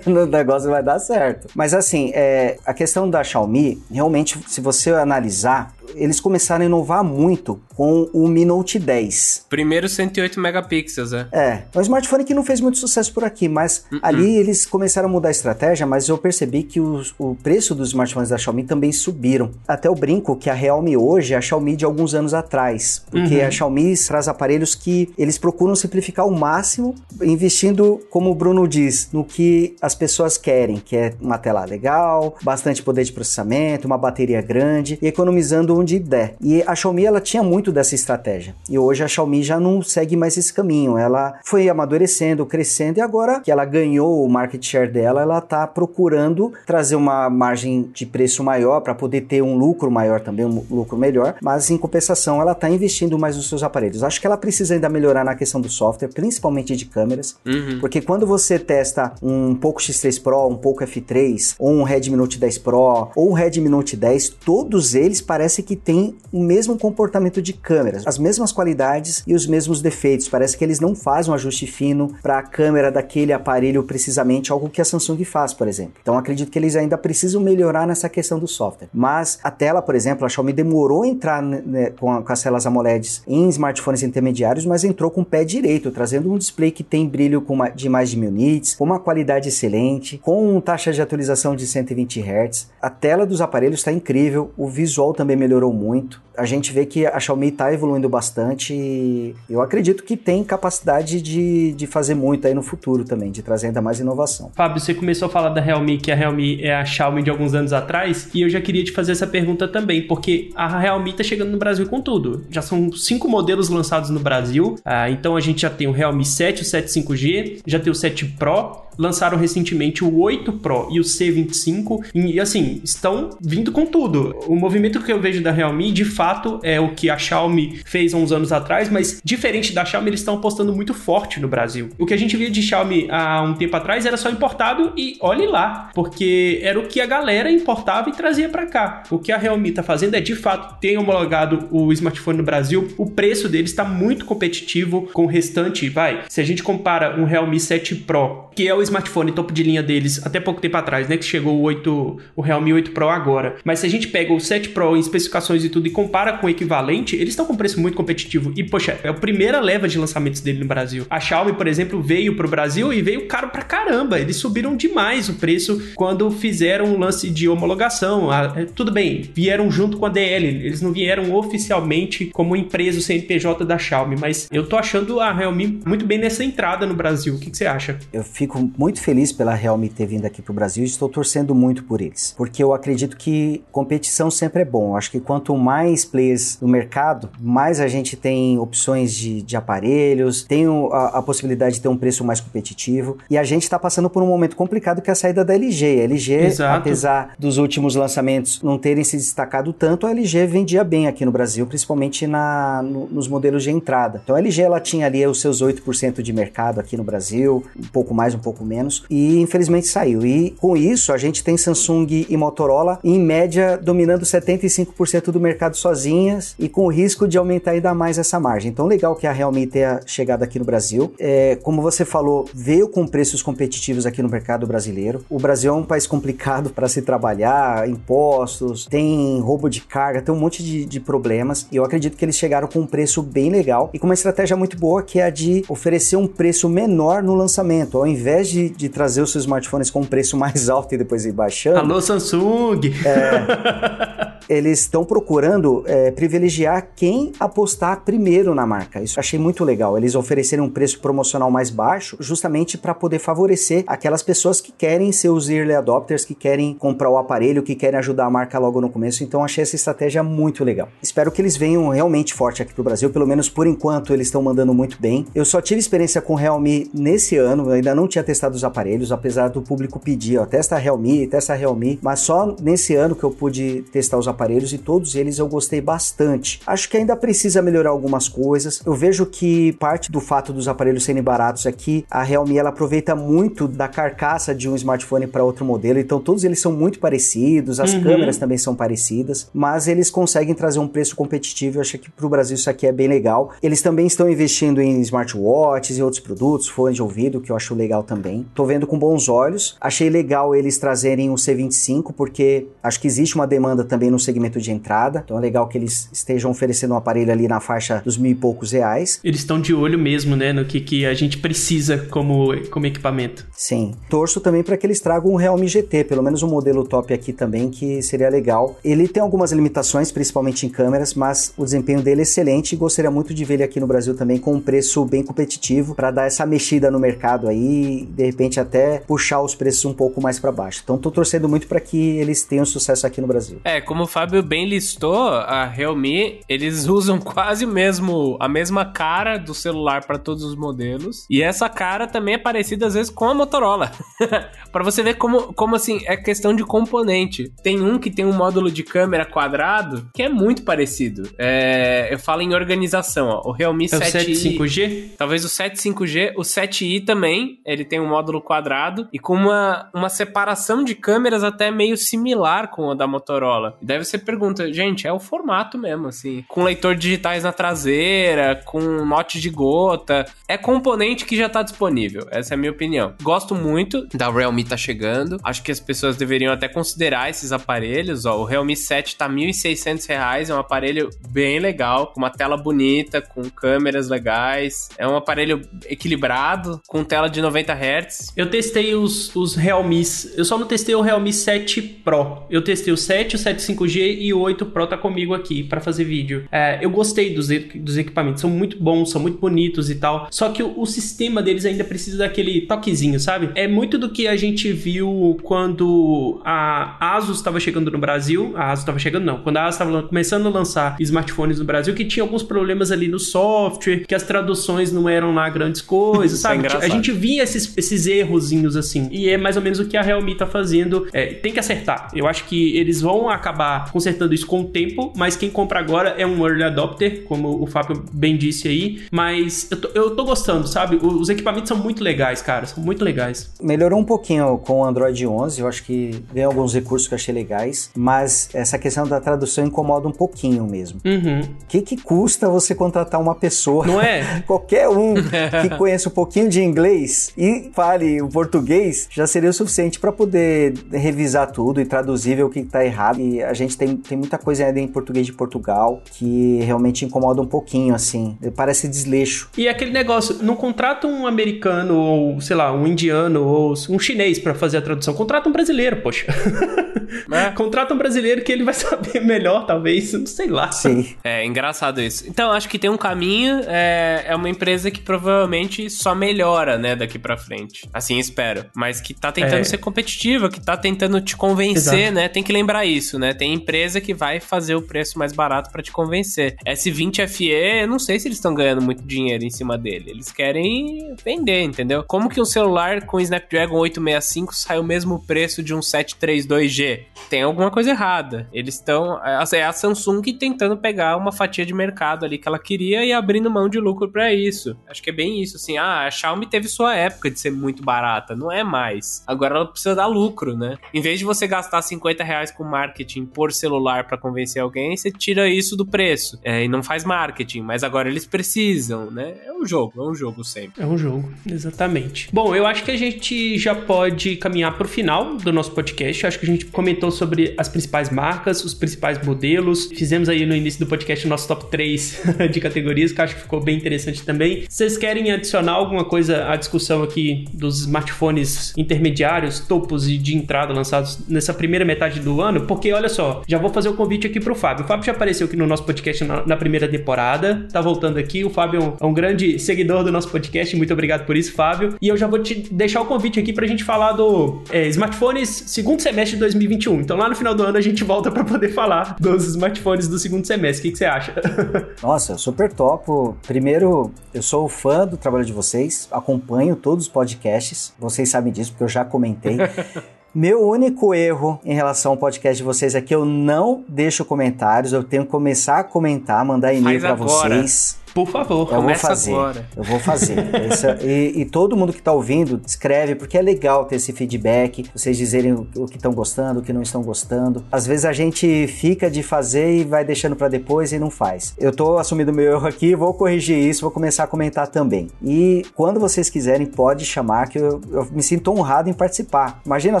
o negócio vai dar certo. Mas assim, é, a questão da Xiaomi, realmente, se você analisar, eles começaram a inovar muito com o Mi Note 10. Primeiro 108 megapixels, é. É, é um smartphone que não fez muito sucesso por aqui, mas uh -uh. ali eles começaram a mudar a estratégia, mas eu percebi que os, o preço dos smartphones da Xiaomi também subiram. Até o brinco que a Realme hoje é a Xiaomi de alguns anos atrás, porque uhum. a Xiaomi traz aparelhos que eles procuram simplificar ao máximo, investindo, como o Bruno diz, no que as pessoas querem, que é uma tela legal, bastante poder de processamento, uma bateria grande e economizando onde der. E a Xiaomi ela tinha muito dessa estratégia. E hoje a Xiaomi já não segue mais esse caminho. Ela foi amadurecendo, crescendo e agora que ela ganhou o market share dela, ela está procurando trazer uma margem de preço maior para poder ter um lucro maior também, um lucro melhor, mas em compensação ela está investindo mais nos seus aparelhos. Acho que ela precisa ainda melhorar na questão do software, principalmente de câmeras, uhum. porque quando você testa um Poco X3 Pro, um Poco F3, ou um Redmi Note 10 Pro, ou um Redmi Note 10, todos eles parecem que têm o mesmo comportamento de câmeras, as mesmas qualidades e os mesmos defeitos. Parece que eles não fazem um ajuste fino para a câmera daquele aparelho precisamente, algo que a Samsung faz, por exemplo. Então acredito que eles ainda precisam melhorar nessa questão do software. Mas a tela, por exemplo, a Xiaomi demorou a entrar né, com, a, com as telas AMOLEDs em smartphones intermediários, mas entrou com o pé direito, trazendo um display que tem brilho uma, de mais de mil nits, com uma qualidade excelente, com taxa de atualização de 120 Hz. A tela dos aparelhos está incrível, o visual também melhorou muito a gente vê que a Xiaomi está evoluindo bastante e eu acredito que tem capacidade de, de fazer muito aí no futuro também, de trazer ainda mais inovação. Fábio, você começou a falar da Realme, que a Realme é a Xiaomi de alguns anos atrás, e eu já queria te fazer essa pergunta também, porque a Realme está chegando no Brasil com tudo. Já são cinco modelos lançados no Brasil, ah, então a gente já tem o Realme 7, o 7 5G, já tem o 7 Pro, lançaram recentemente o 8 Pro e o C25 e assim, estão vindo com tudo. O movimento que eu vejo da Realme, de fato, é o que a Xiaomi fez há uns anos atrás, mas diferente da Xiaomi, eles estão apostando muito forte no Brasil. O que a gente via de Xiaomi há um tempo atrás era só importado e olhe lá, porque era o que a galera importava e trazia para cá. O que a Realme tá fazendo é de fato ter homologado o smartphone no Brasil, o preço dele está muito competitivo com o restante, vai. Se a gente compara um Realme 7 Pro, que é o smartphone topo de linha deles até pouco tempo atrás, né? Que chegou o 8, o Realme 8 Pro agora. Mas se a gente pega o 7 Pro em especificações e tudo e compara com o equivalente, eles estão com preço muito competitivo. E, poxa, é a primeira leva de lançamentos dele no Brasil. A Xiaomi, por exemplo, veio pro Brasil e veio caro pra caramba. Eles subiram demais o preço quando fizeram o lance de homologação. Ah, é, tudo bem, vieram junto com a DL. Eles não vieram oficialmente como empresa CNPJ da Xiaomi, mas eu tô achando a Realme muito bem nessa entrada no Brasil. O que, que você acha? Eu fico muito feliz pela Realme ter vindo aqui para o Brasil e estou torcendo muito por eles, porque eu acredito que competição sempre é bom. Eu acho que quanto mais players no mercado, mais a gente tem opções de, de aparelhos, tem a, a, possibilidade de ter um preço mais competitivo. E a gente está passando por um momento complicado que é a saída da LG. A LG, Exato. apesar dos últimos lançamentos não terem se destacado tanto, a LG vendia bem aqui no Brasil, principalmente na, no, nos modelos de entrada. Então a LG ela tinha ali os seus 8% de mercado aqui no Brasil, um pouco mais, um pouco menos, e infelizmente saiu. E com isso, a gente tem Samsung e Motorola, em média, dominando 75% do mercado sozinhas e com o risco de aumentar ainda mais essa margem. Então, legal que a Realme tenha chegado aqui no Brasil. É, como você falou, veio com preços competitivos aqui no mercado brasileiro. O Brasil é um país complicado *laughs* para se trabalhar, impostos, tem roubo de carga, tem um monte de, de problemas. E eu acredito que eles chegaram com um preço bem legal e com uma estratégia muito boa que é a de oferecer um preço menor no lançamento. Ao invés de, de trazer os seus smartphones com um preço *laughs* mais alto e depois ir baixando. Alô, Samsung! É, *laughs* eles estão procurando é, privilegiar quem apostar primeiro na marca. Isso achei muito legal. Eles oferecerem um preço promocional mais baixo, justamente para poder favorecer aquelas pessoas que querem ser os early adopters, que querem comprar o aparelho, que querem ajudar a marca logo no começo. Então achei essa estratégia muito legal. Espero que eles venham realmente forte aqui pro Brasil, pelo menos por enquanto eles estão mandando muito bem. Eu só tive experiência com Realme nesse ano, ainda não tinha testado os aparelhos, apesar do público pedir, ó, testa Realme, testa Realme, mas só nesse ano que eu pude testar os aparelhos e todos eles eu gostei bastante. Acho que ainda precisa melhorar algumas coisas. Eu vejo que parte do fato dos aparelhos serem baratos aqui, a Realme ela aproveita muito da carcaça de um smartphone para outro modelo, então todos eles são muito parecidos, as uhum. câmeras também são parecidas, mas eles conseguem trazer um preço competitivo. Eu acho que para o Brasil isso aqui é bem legal. Eles também estão investindo em smartwatches e outros produtos, fones de ouvido, que eu acho legal também. Tô vendo com bons olhos. Achei legal eles trazerem o C25, porque acho que existe uma demanda também no segmento de entrada. Então é legal que eles estejam oferecendo um aparelho ali na faixa dos mil e poucos reais. Eles estão de olho mesmo, né, no que, que a gente precisa como, como equipamento. Sim. Torço também para que eles tragam um Realme GT, pelo menos um modelo top aqui também, que seria legal. Ele tem algumas limitações, principalmente em câmeras, mas o desempenho dele é excelente e gostaria muito de ver ele aqui no Brasil também com um preço bem competitivo para dar essa mexida no mercado aí, de repente até puxar os preços um pouco mais para baixo. Então tô torcendo muito para que eles tenham sucesso aqui no Brasil. É, como Fábio bem listou, a Realme, eles usam quase o mesmo, a mesma cara do celular para todos os modelos. E essa cara também é parecida às vezes com a Motorola. *laughs* para você ver como, como assim, é questão de componente. Tem um que tem um módulo de câmera quadrado que é muito parecido. É, eu falo em organização, ó. O Realme é 7i. O 75G? Talvez o 75G, o 7i também, ele tem um módulo quadrado e com uma, uma separação de câmeras até meio similar com a da Motorola. E daí você pergunta, gente, é o formato mesmo, assim. Com leitor digitais na traseira, com note de gota. É componente que já tá disponível. Essa é a minha opinião. Gosto muito da Realme tá chegando. Acho que as pessoas deveriam até considerar esses aparelhos. Ó, o Realme 7 tá R$ 1.600, é um aparelho bem legal, com uma tela bonita, com câmeras legais. É um aparelho equilibrado, com tela de 90 Hz. Eu testei os, os Realme, eu só não testei o Realme 7 Pro. Eu testei o 7, o 7 5G e o 8 Pro tá comigo aqui para fazer vídeo. É, eu gostei dos, dos equipamentos, são muito bons, são muito bonitos e tal. Só que o, o sistema deles ainda precisa daquele toquezinho, sabe? É muito do que a gente viu quando a Asus estava chegando no Brasil. A Asus estava chegando, não. Quando a Asus estava começando a lançar smartphones no Brasil, que tinha alguns problemas ali no software, que as traduções não eram lá grandes coisas, *laughs* é sabe? É a gente via esses, esses errozinhos assim. E é mais ou menos o que a Realme tá fazendo. É, tem que acertar. Eu acho que eles vão acabar consertando isso com o tempo, mas quem compra agora é um early adopter, como o Fábio bem disse aí. Mas eu tô, eu tô gostando, sabe? Os equipamentos são muito legais, cara. São muito legais. Melhorou um pouquinho com o Android 11. Eu acho que vem alguns recursos que eu achei legais. Mas essa questão da tradução incomoda um pouquinho mesmo. O uhum. que, que custa você contratar uma pessoa? Não é? *laughs* Qualquer um *laughs* que conheça um pouquinho de inglês e fale o português já seria o suficiente para poder revisar tudo e traduzir ver o que está errado. E a gente tem, tem muita coisa ainda em português de Portugal que realmente incomoda um pouquinho, assim. Parece desleixo. E aquele negócio, não contrata um americano ou, sei lá, um indiano ou um chinês para fazer a tradução. Contrata um brasileiro, poxa. *laughs* É. Contrata um brasileiro que ele vai *laughs* saber melhor, talvez. Sei lá. Sim. É engraçado isso. Então, acho que tem um caminho. É, é uma empresa que provavelmente só melhora, né, daqui para frente. Assim espero. Mas que tá tentando é. ser competitiva, que tá tentando te convencer, Exato. né? Tem que lembrar isso, né? Tem empresa que vai fazer o preço mais barato para te convencer. S20 FE, não sei se eles estão ganhando muito dinheiro em cima dele. Eles querem vender, entendeu? Como que um celular com Snapdragon 865 sai o mesmo preço de um 732G? Tem alguma coisa errada. Eles estão. É a Samsung tentando pegar uma fatia de mercado ali que ela queria e abrindo mão de lucro para isso. Acho que é bem isso, assim. Ah, a Xiaomi teve sua época de ser muito barata. Não é mais. Agora ela precisa dar lucro, né? Em vez de você gastar 50 reais com marketing por celular para convencer alguém, você tira isso do preço. É, e não faz marketing. Mas agora eles precisam, né? É um jogo, é um jogo sempre. É um jogo, exatamente. Bom, eu acho que a gente já pode caminhar pro final do nosso podcast. Eu acho que a gente comentou sobre as principais marcas, os principais modelos. Fizemos aí no início do podcast o nosso top 3 *laughs* de categorias, que acho que ficou bem interessante também. Vocês querem adicionar alguma coisa à discussão aqui dos smartphones intermediários, topos e de entrada lançados nessa primeira metade do ano? Porque olha só, já vou fazer o convite aqui pro Fábio. O Fábio já apareceu aqui no nosso podcast na, na primeira temporada, tá voltando aqui. O Fábio é um, é um grande seguidor do nosso podcast, muito obrigado por isso, Fábio. E eu já vou te deixar o convite aqui pra gente falar do é, smartphones segundo semestre de 2021. Então lá no final do ano a gente volta para poder falar dos smartphones do segundo semestre. O que, que você acha? *laughs* Nossa, eu super topo. Primeiro, eu sou fã do trabalho de vocês, acompanho todos os podcasts. Vocês sabem disso porque eu já comentei. *laughs* Meu único erro em relação ao podcast de vocês é que eu não deixo comentários, eu tenho que começar a comentar, mandar e-mail para vocês. Por favor, eu começa vou fazer, agora. Eu vou fazer. Essa, *laughs* e, e, todo mundo que está ouvindo, escreve, porque é legal ter esse feedback, vocês dizerem o, o que estão gostando, o que não estão gostando. Às vezes a gente fica de fazer e vai deixando para depois e não faz. Eu estou assumindo meu erro aqui, vou corrigir isso, vou começar a comentar também. E quando vocês quiserem, pode chamar, que eu, eu me sinto honrado em participar. Imagina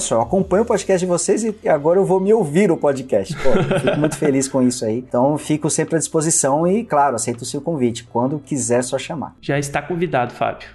só, eu acompanho o podcast de vocês e agora eu vou me ouvir o podcast. Pô, fico muito feliz com isso aí. Então, fico sempre à disposição e, claro, aceito o seu convite Quando quiser, só chamar. Já está convidado, Fábio.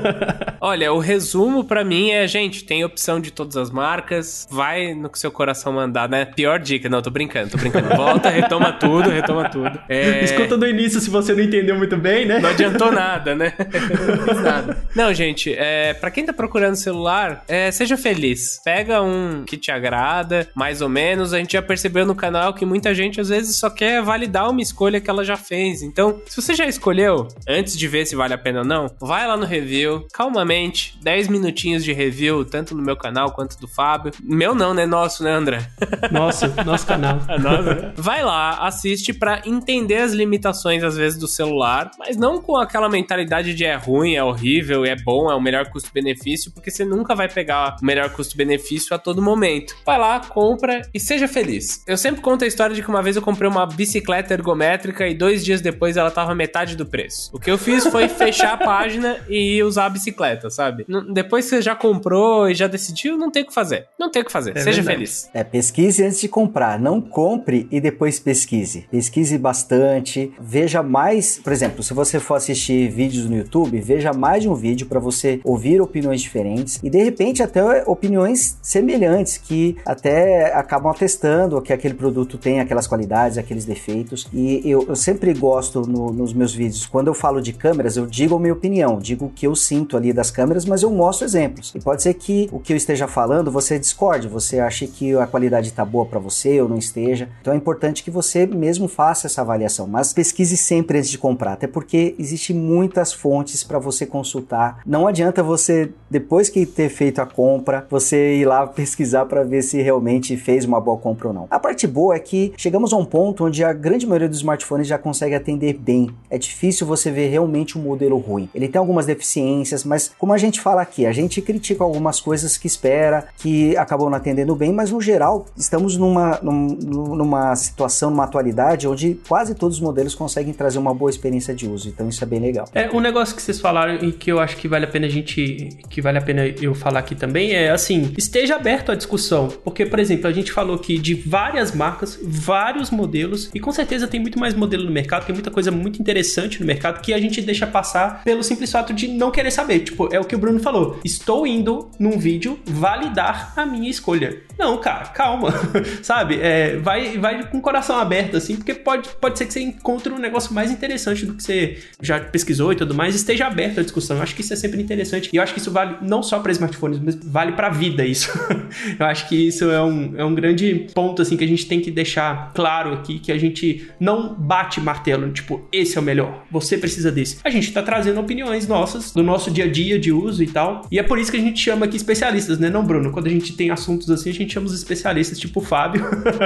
*laughs* Olha, o resumo para mim é, gente, tem opção de todas as marcas, vai no que seu coração mandar, né? Pior dica, não, tô brincando, tô brincando. Volta, *laughs* retoma tudo, retoma tudo. É... Escuta do início se você não entendeu muito bem, né? Não adiantou nada, né? *laughs* não fiz nada. Não, gente, é, para quem tá procurando celular, é, seja feliz. Pega um que te agrada, mais ou menos. A gente já percebeu no canal que muita gente às vezes só quer validar uma escolha que ela já fez. Então, se você já escolheu, antes de ver se vale a pena ou não, vai lá no review, calmamente, 10 minutinhos de review, tanto no meu canal quanto do Fábio. Meu não, né? Nosso, né, André? *laughs* Nosso, nosso canal. Nossa. Vai lá, assiste para entender as limitações, às vezes, do celular, mas não com aquela mentalidade de é ruim, é horrível, é bom, é o melhor custo-benefício, porque você nunca vai pegar o melhor custo-benefício a todo momento. Vai lá, compra e seja feliz. Eu sempre conto a história de que uma vez eu comprei uma bicicleta ergométrica e dois dias depois ela tava metade do preço. O que eu fiz foi fechar a página e usar a bicicleta, sabe? Depois que você já comprou e já decidiu, não tem o que fazer. Não tem o que fazer. É seja verdade. feliz. É, pesquise antes de comprar. Não compre e depois pesquise. Pesquise bastante. Veja mais, por exemplo, se você for assistir vídeos no YouTube, veja mais de um vídeo para você ouvir opiniões diferentes e de repente até opiniões semelhantes que até acabam atestando que aquele produto tem aquelas qualidades, aqueles defeitos. E eu, eu sempre gosto no, nos meus vídeos, quando eu falo de câmeras, eu digo a minha opinião, digo o que eu sinto ali das câmeras, mas eu mostro exemplos. E pode ser que o que eu esteja falando você discorde, você ache que a qualidade está boa para você ou não esteja. Então é importante que você mesmo faça essa avaliação, mas pesquise sempre antes de comprar, até porque existe muitas fontes para você consultar. Não adianta você depois que ter feito a compra, você ir lá pesquisar para ver se realmente fez uma boa compra ou não. A parte boa é que chegamos a um ponto onde a grande maioria dos smartphones já consegue atender bem. É difícil você ver realmente um modelo ruim. Ele tem algumas deficiências, mas como a gente fala aqui, a gente critica algumas coisas que espera, que acabam não atendendo bem, mas no geral estamos numa, numa situação, numa atualidade onde quase todos os modelos conseguem trazer uma boa experiência de uso. Então isso é bem legal. É um negócio que vocês falaram e que eu acho que vale a pena a gente, que vale a pena eu falar aqui também é assim, esteja aberto à discussão, porque por exemplo a gente falou aqui de várias marcas, vários modelos e com certeza tem muito mais modelo no mercado, tem muita coisa muito interessante no mercado que a gente deixa passar pelo simples fato de não querer saber. Tipo, é o que o Bruno falou. Estou indo num vídeo validar a minha escolha. Não, cara, calma, *laughs* sabe? É, vai, vai com o coração aberto, assim, porque pode, pode ser que você encontre um negócio mais interessante do que você já pesquisou e tudo mais, esteja aberto à discussão. Eu acho que isso é sempre interessante e eu acho que isso vale não só para smartphones, mas vale para a vida isso. *laughs* eu acho que isso é um, é um grande ponto, assim, que a gente tem que deixar claro aqui, que a gente não bate martelo, tipo, esse é o melhor, você precisa desse. A gente tá trazendo opiniões nossas do nosso dia a dia de uso e tal, e é por isso que a gente chama aqui especialistas, né, não, Bruno? Quando a gente tem assuntos assim, a gente chama os especialistas, tipo o Fábio,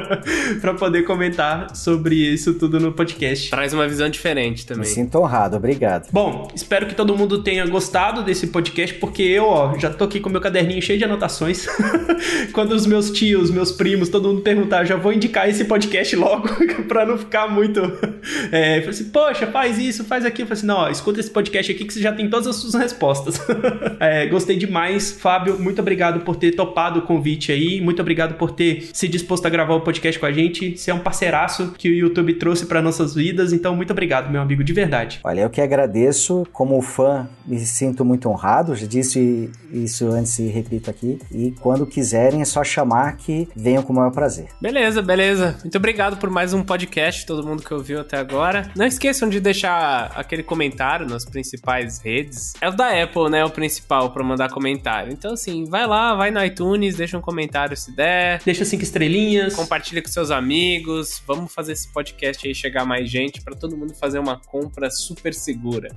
*laughs* para poder comentar sobre isso tudo no podcast. Traz uma visão diferente também. Me sinto honrado, obrigado. Bom, espero que todo mundo tenha gostado desse podcast, porque eu, ó, já tô aqui com meu caderninho cheio de anotações. *laughs* Quando os meus tios, meus primos, todo mundo perguntar, já vou indicar esse podcast logo, *laughs* pra não ficar muito. É, falei assim, poxa, faz isso, faz aquilo. Eu falei assim, não, ó, escuta esse podcast aqui que você já tem todas as suas respostas. *laughs* é, gostei demais, Fábio, muito obrigado por ter topado o convite aí, muito obrigado por ter se disposto a gravar o podcast com a gente. Você é um parceiraço que o YouTube trouxe para nossas vidas, então muito obrigado, meu amigo, de verdade. Olha, eu que agradeço, como fã, me sinto muito honrado, já disse isso antes e repito aqui, e quando quiserem é só chamar que venham com o maior prazer. Beleza, beleza. Muito obrigado por mais um podcast, todo mundo que ouviu até agora. Não esqueçam de deixar aquele comentário nas principais redes. É o da Apple, né? O principal para mandar comentário. Então, assim, vai lá, vai no iTunes, deixa um comentário se der. Deixa cinco estrelinhas. Compartilha com seus amigos. Vamos fazer esse podcast aí chegar mais gente para todo mundo fazer uma compra super segura.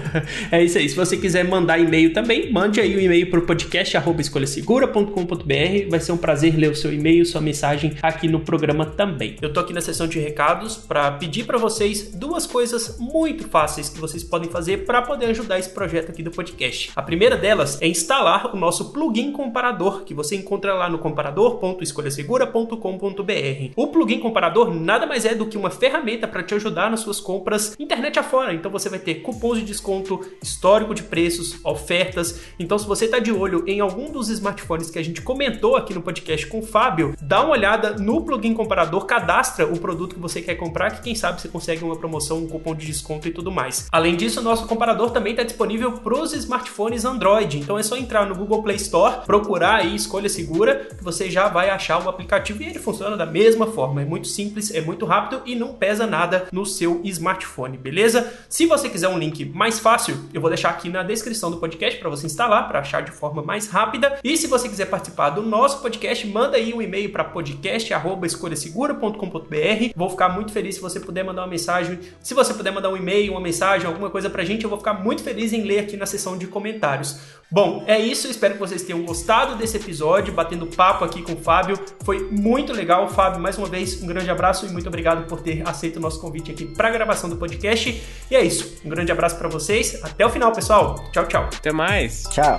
*laughs* é isso aí. Se você quiser mandar e-mail também, mande aí o um e-mail pro podcast escolhasegura.com.br. Vai ser um prazer ler o seu e-mail, sua mensagem aqui no programa também. Eu tô aqui na seção de recados para pedir para vocês duas coisas muito fáceis que vocês podem fazer para poder ajudar esse projeto aqui do podcast. A primeira delas é instalar o nosso plugin comparador, que você encontra lá no comparador.escolhasegura.com.br. O plugin comparador nada mais é do que uma ferramenta para te ajudar nas suas compras internet afora. Então você vai ter cupons de desconto, histórico de preços, ofertas. Então se você está de olho em algum dos smartphones que a gente comentou aqui no podcast com o Fábio, dá uma olhada no plugin comparador, cadastra o produto que você quer comprar, que quem sabe você consegue uma promoção, um cupom cupom de desconto e tudo mais. Além disso, nosso comparador também está disponível para os smartphones Android, então é só entrar no Google Play Store, procurar aí Escolha Segura, que você já vai achar o aplicativo e ele funciona da mesma forma. É muito simples, é muito rápido e não pesa nada no seu smartphone, beleza? Se você quiser um link mais fácil, eu vou deixar aqui na descrição do podcast para você instalar, para achar de forma mais rápida. E se você quiser participar do nosso podcast, manda aí um e-mail para podcast@escolhasegura.com.br. Vou ficar muito feliz se você puder mandar uma mensagem. Se você puder mandar um e-mail, uma mensagem, alguma coisa pra gente, eu vou ficar muito feliz em ler aqui na seção de comentários. Bom, é isso. Espero que vocês tenham gostado desse episódio, batendo papo aqui com o Fábio. Foi muito legal, Fábio. Mais uma vez, um grande abraço e muito obrigado por ter aceito o nosso convite aqui para a gravação do podcast. E é isso. Um grande abraço para vocês. Até o final, pessoal. Tchau, tchau. Até mais. Tchau.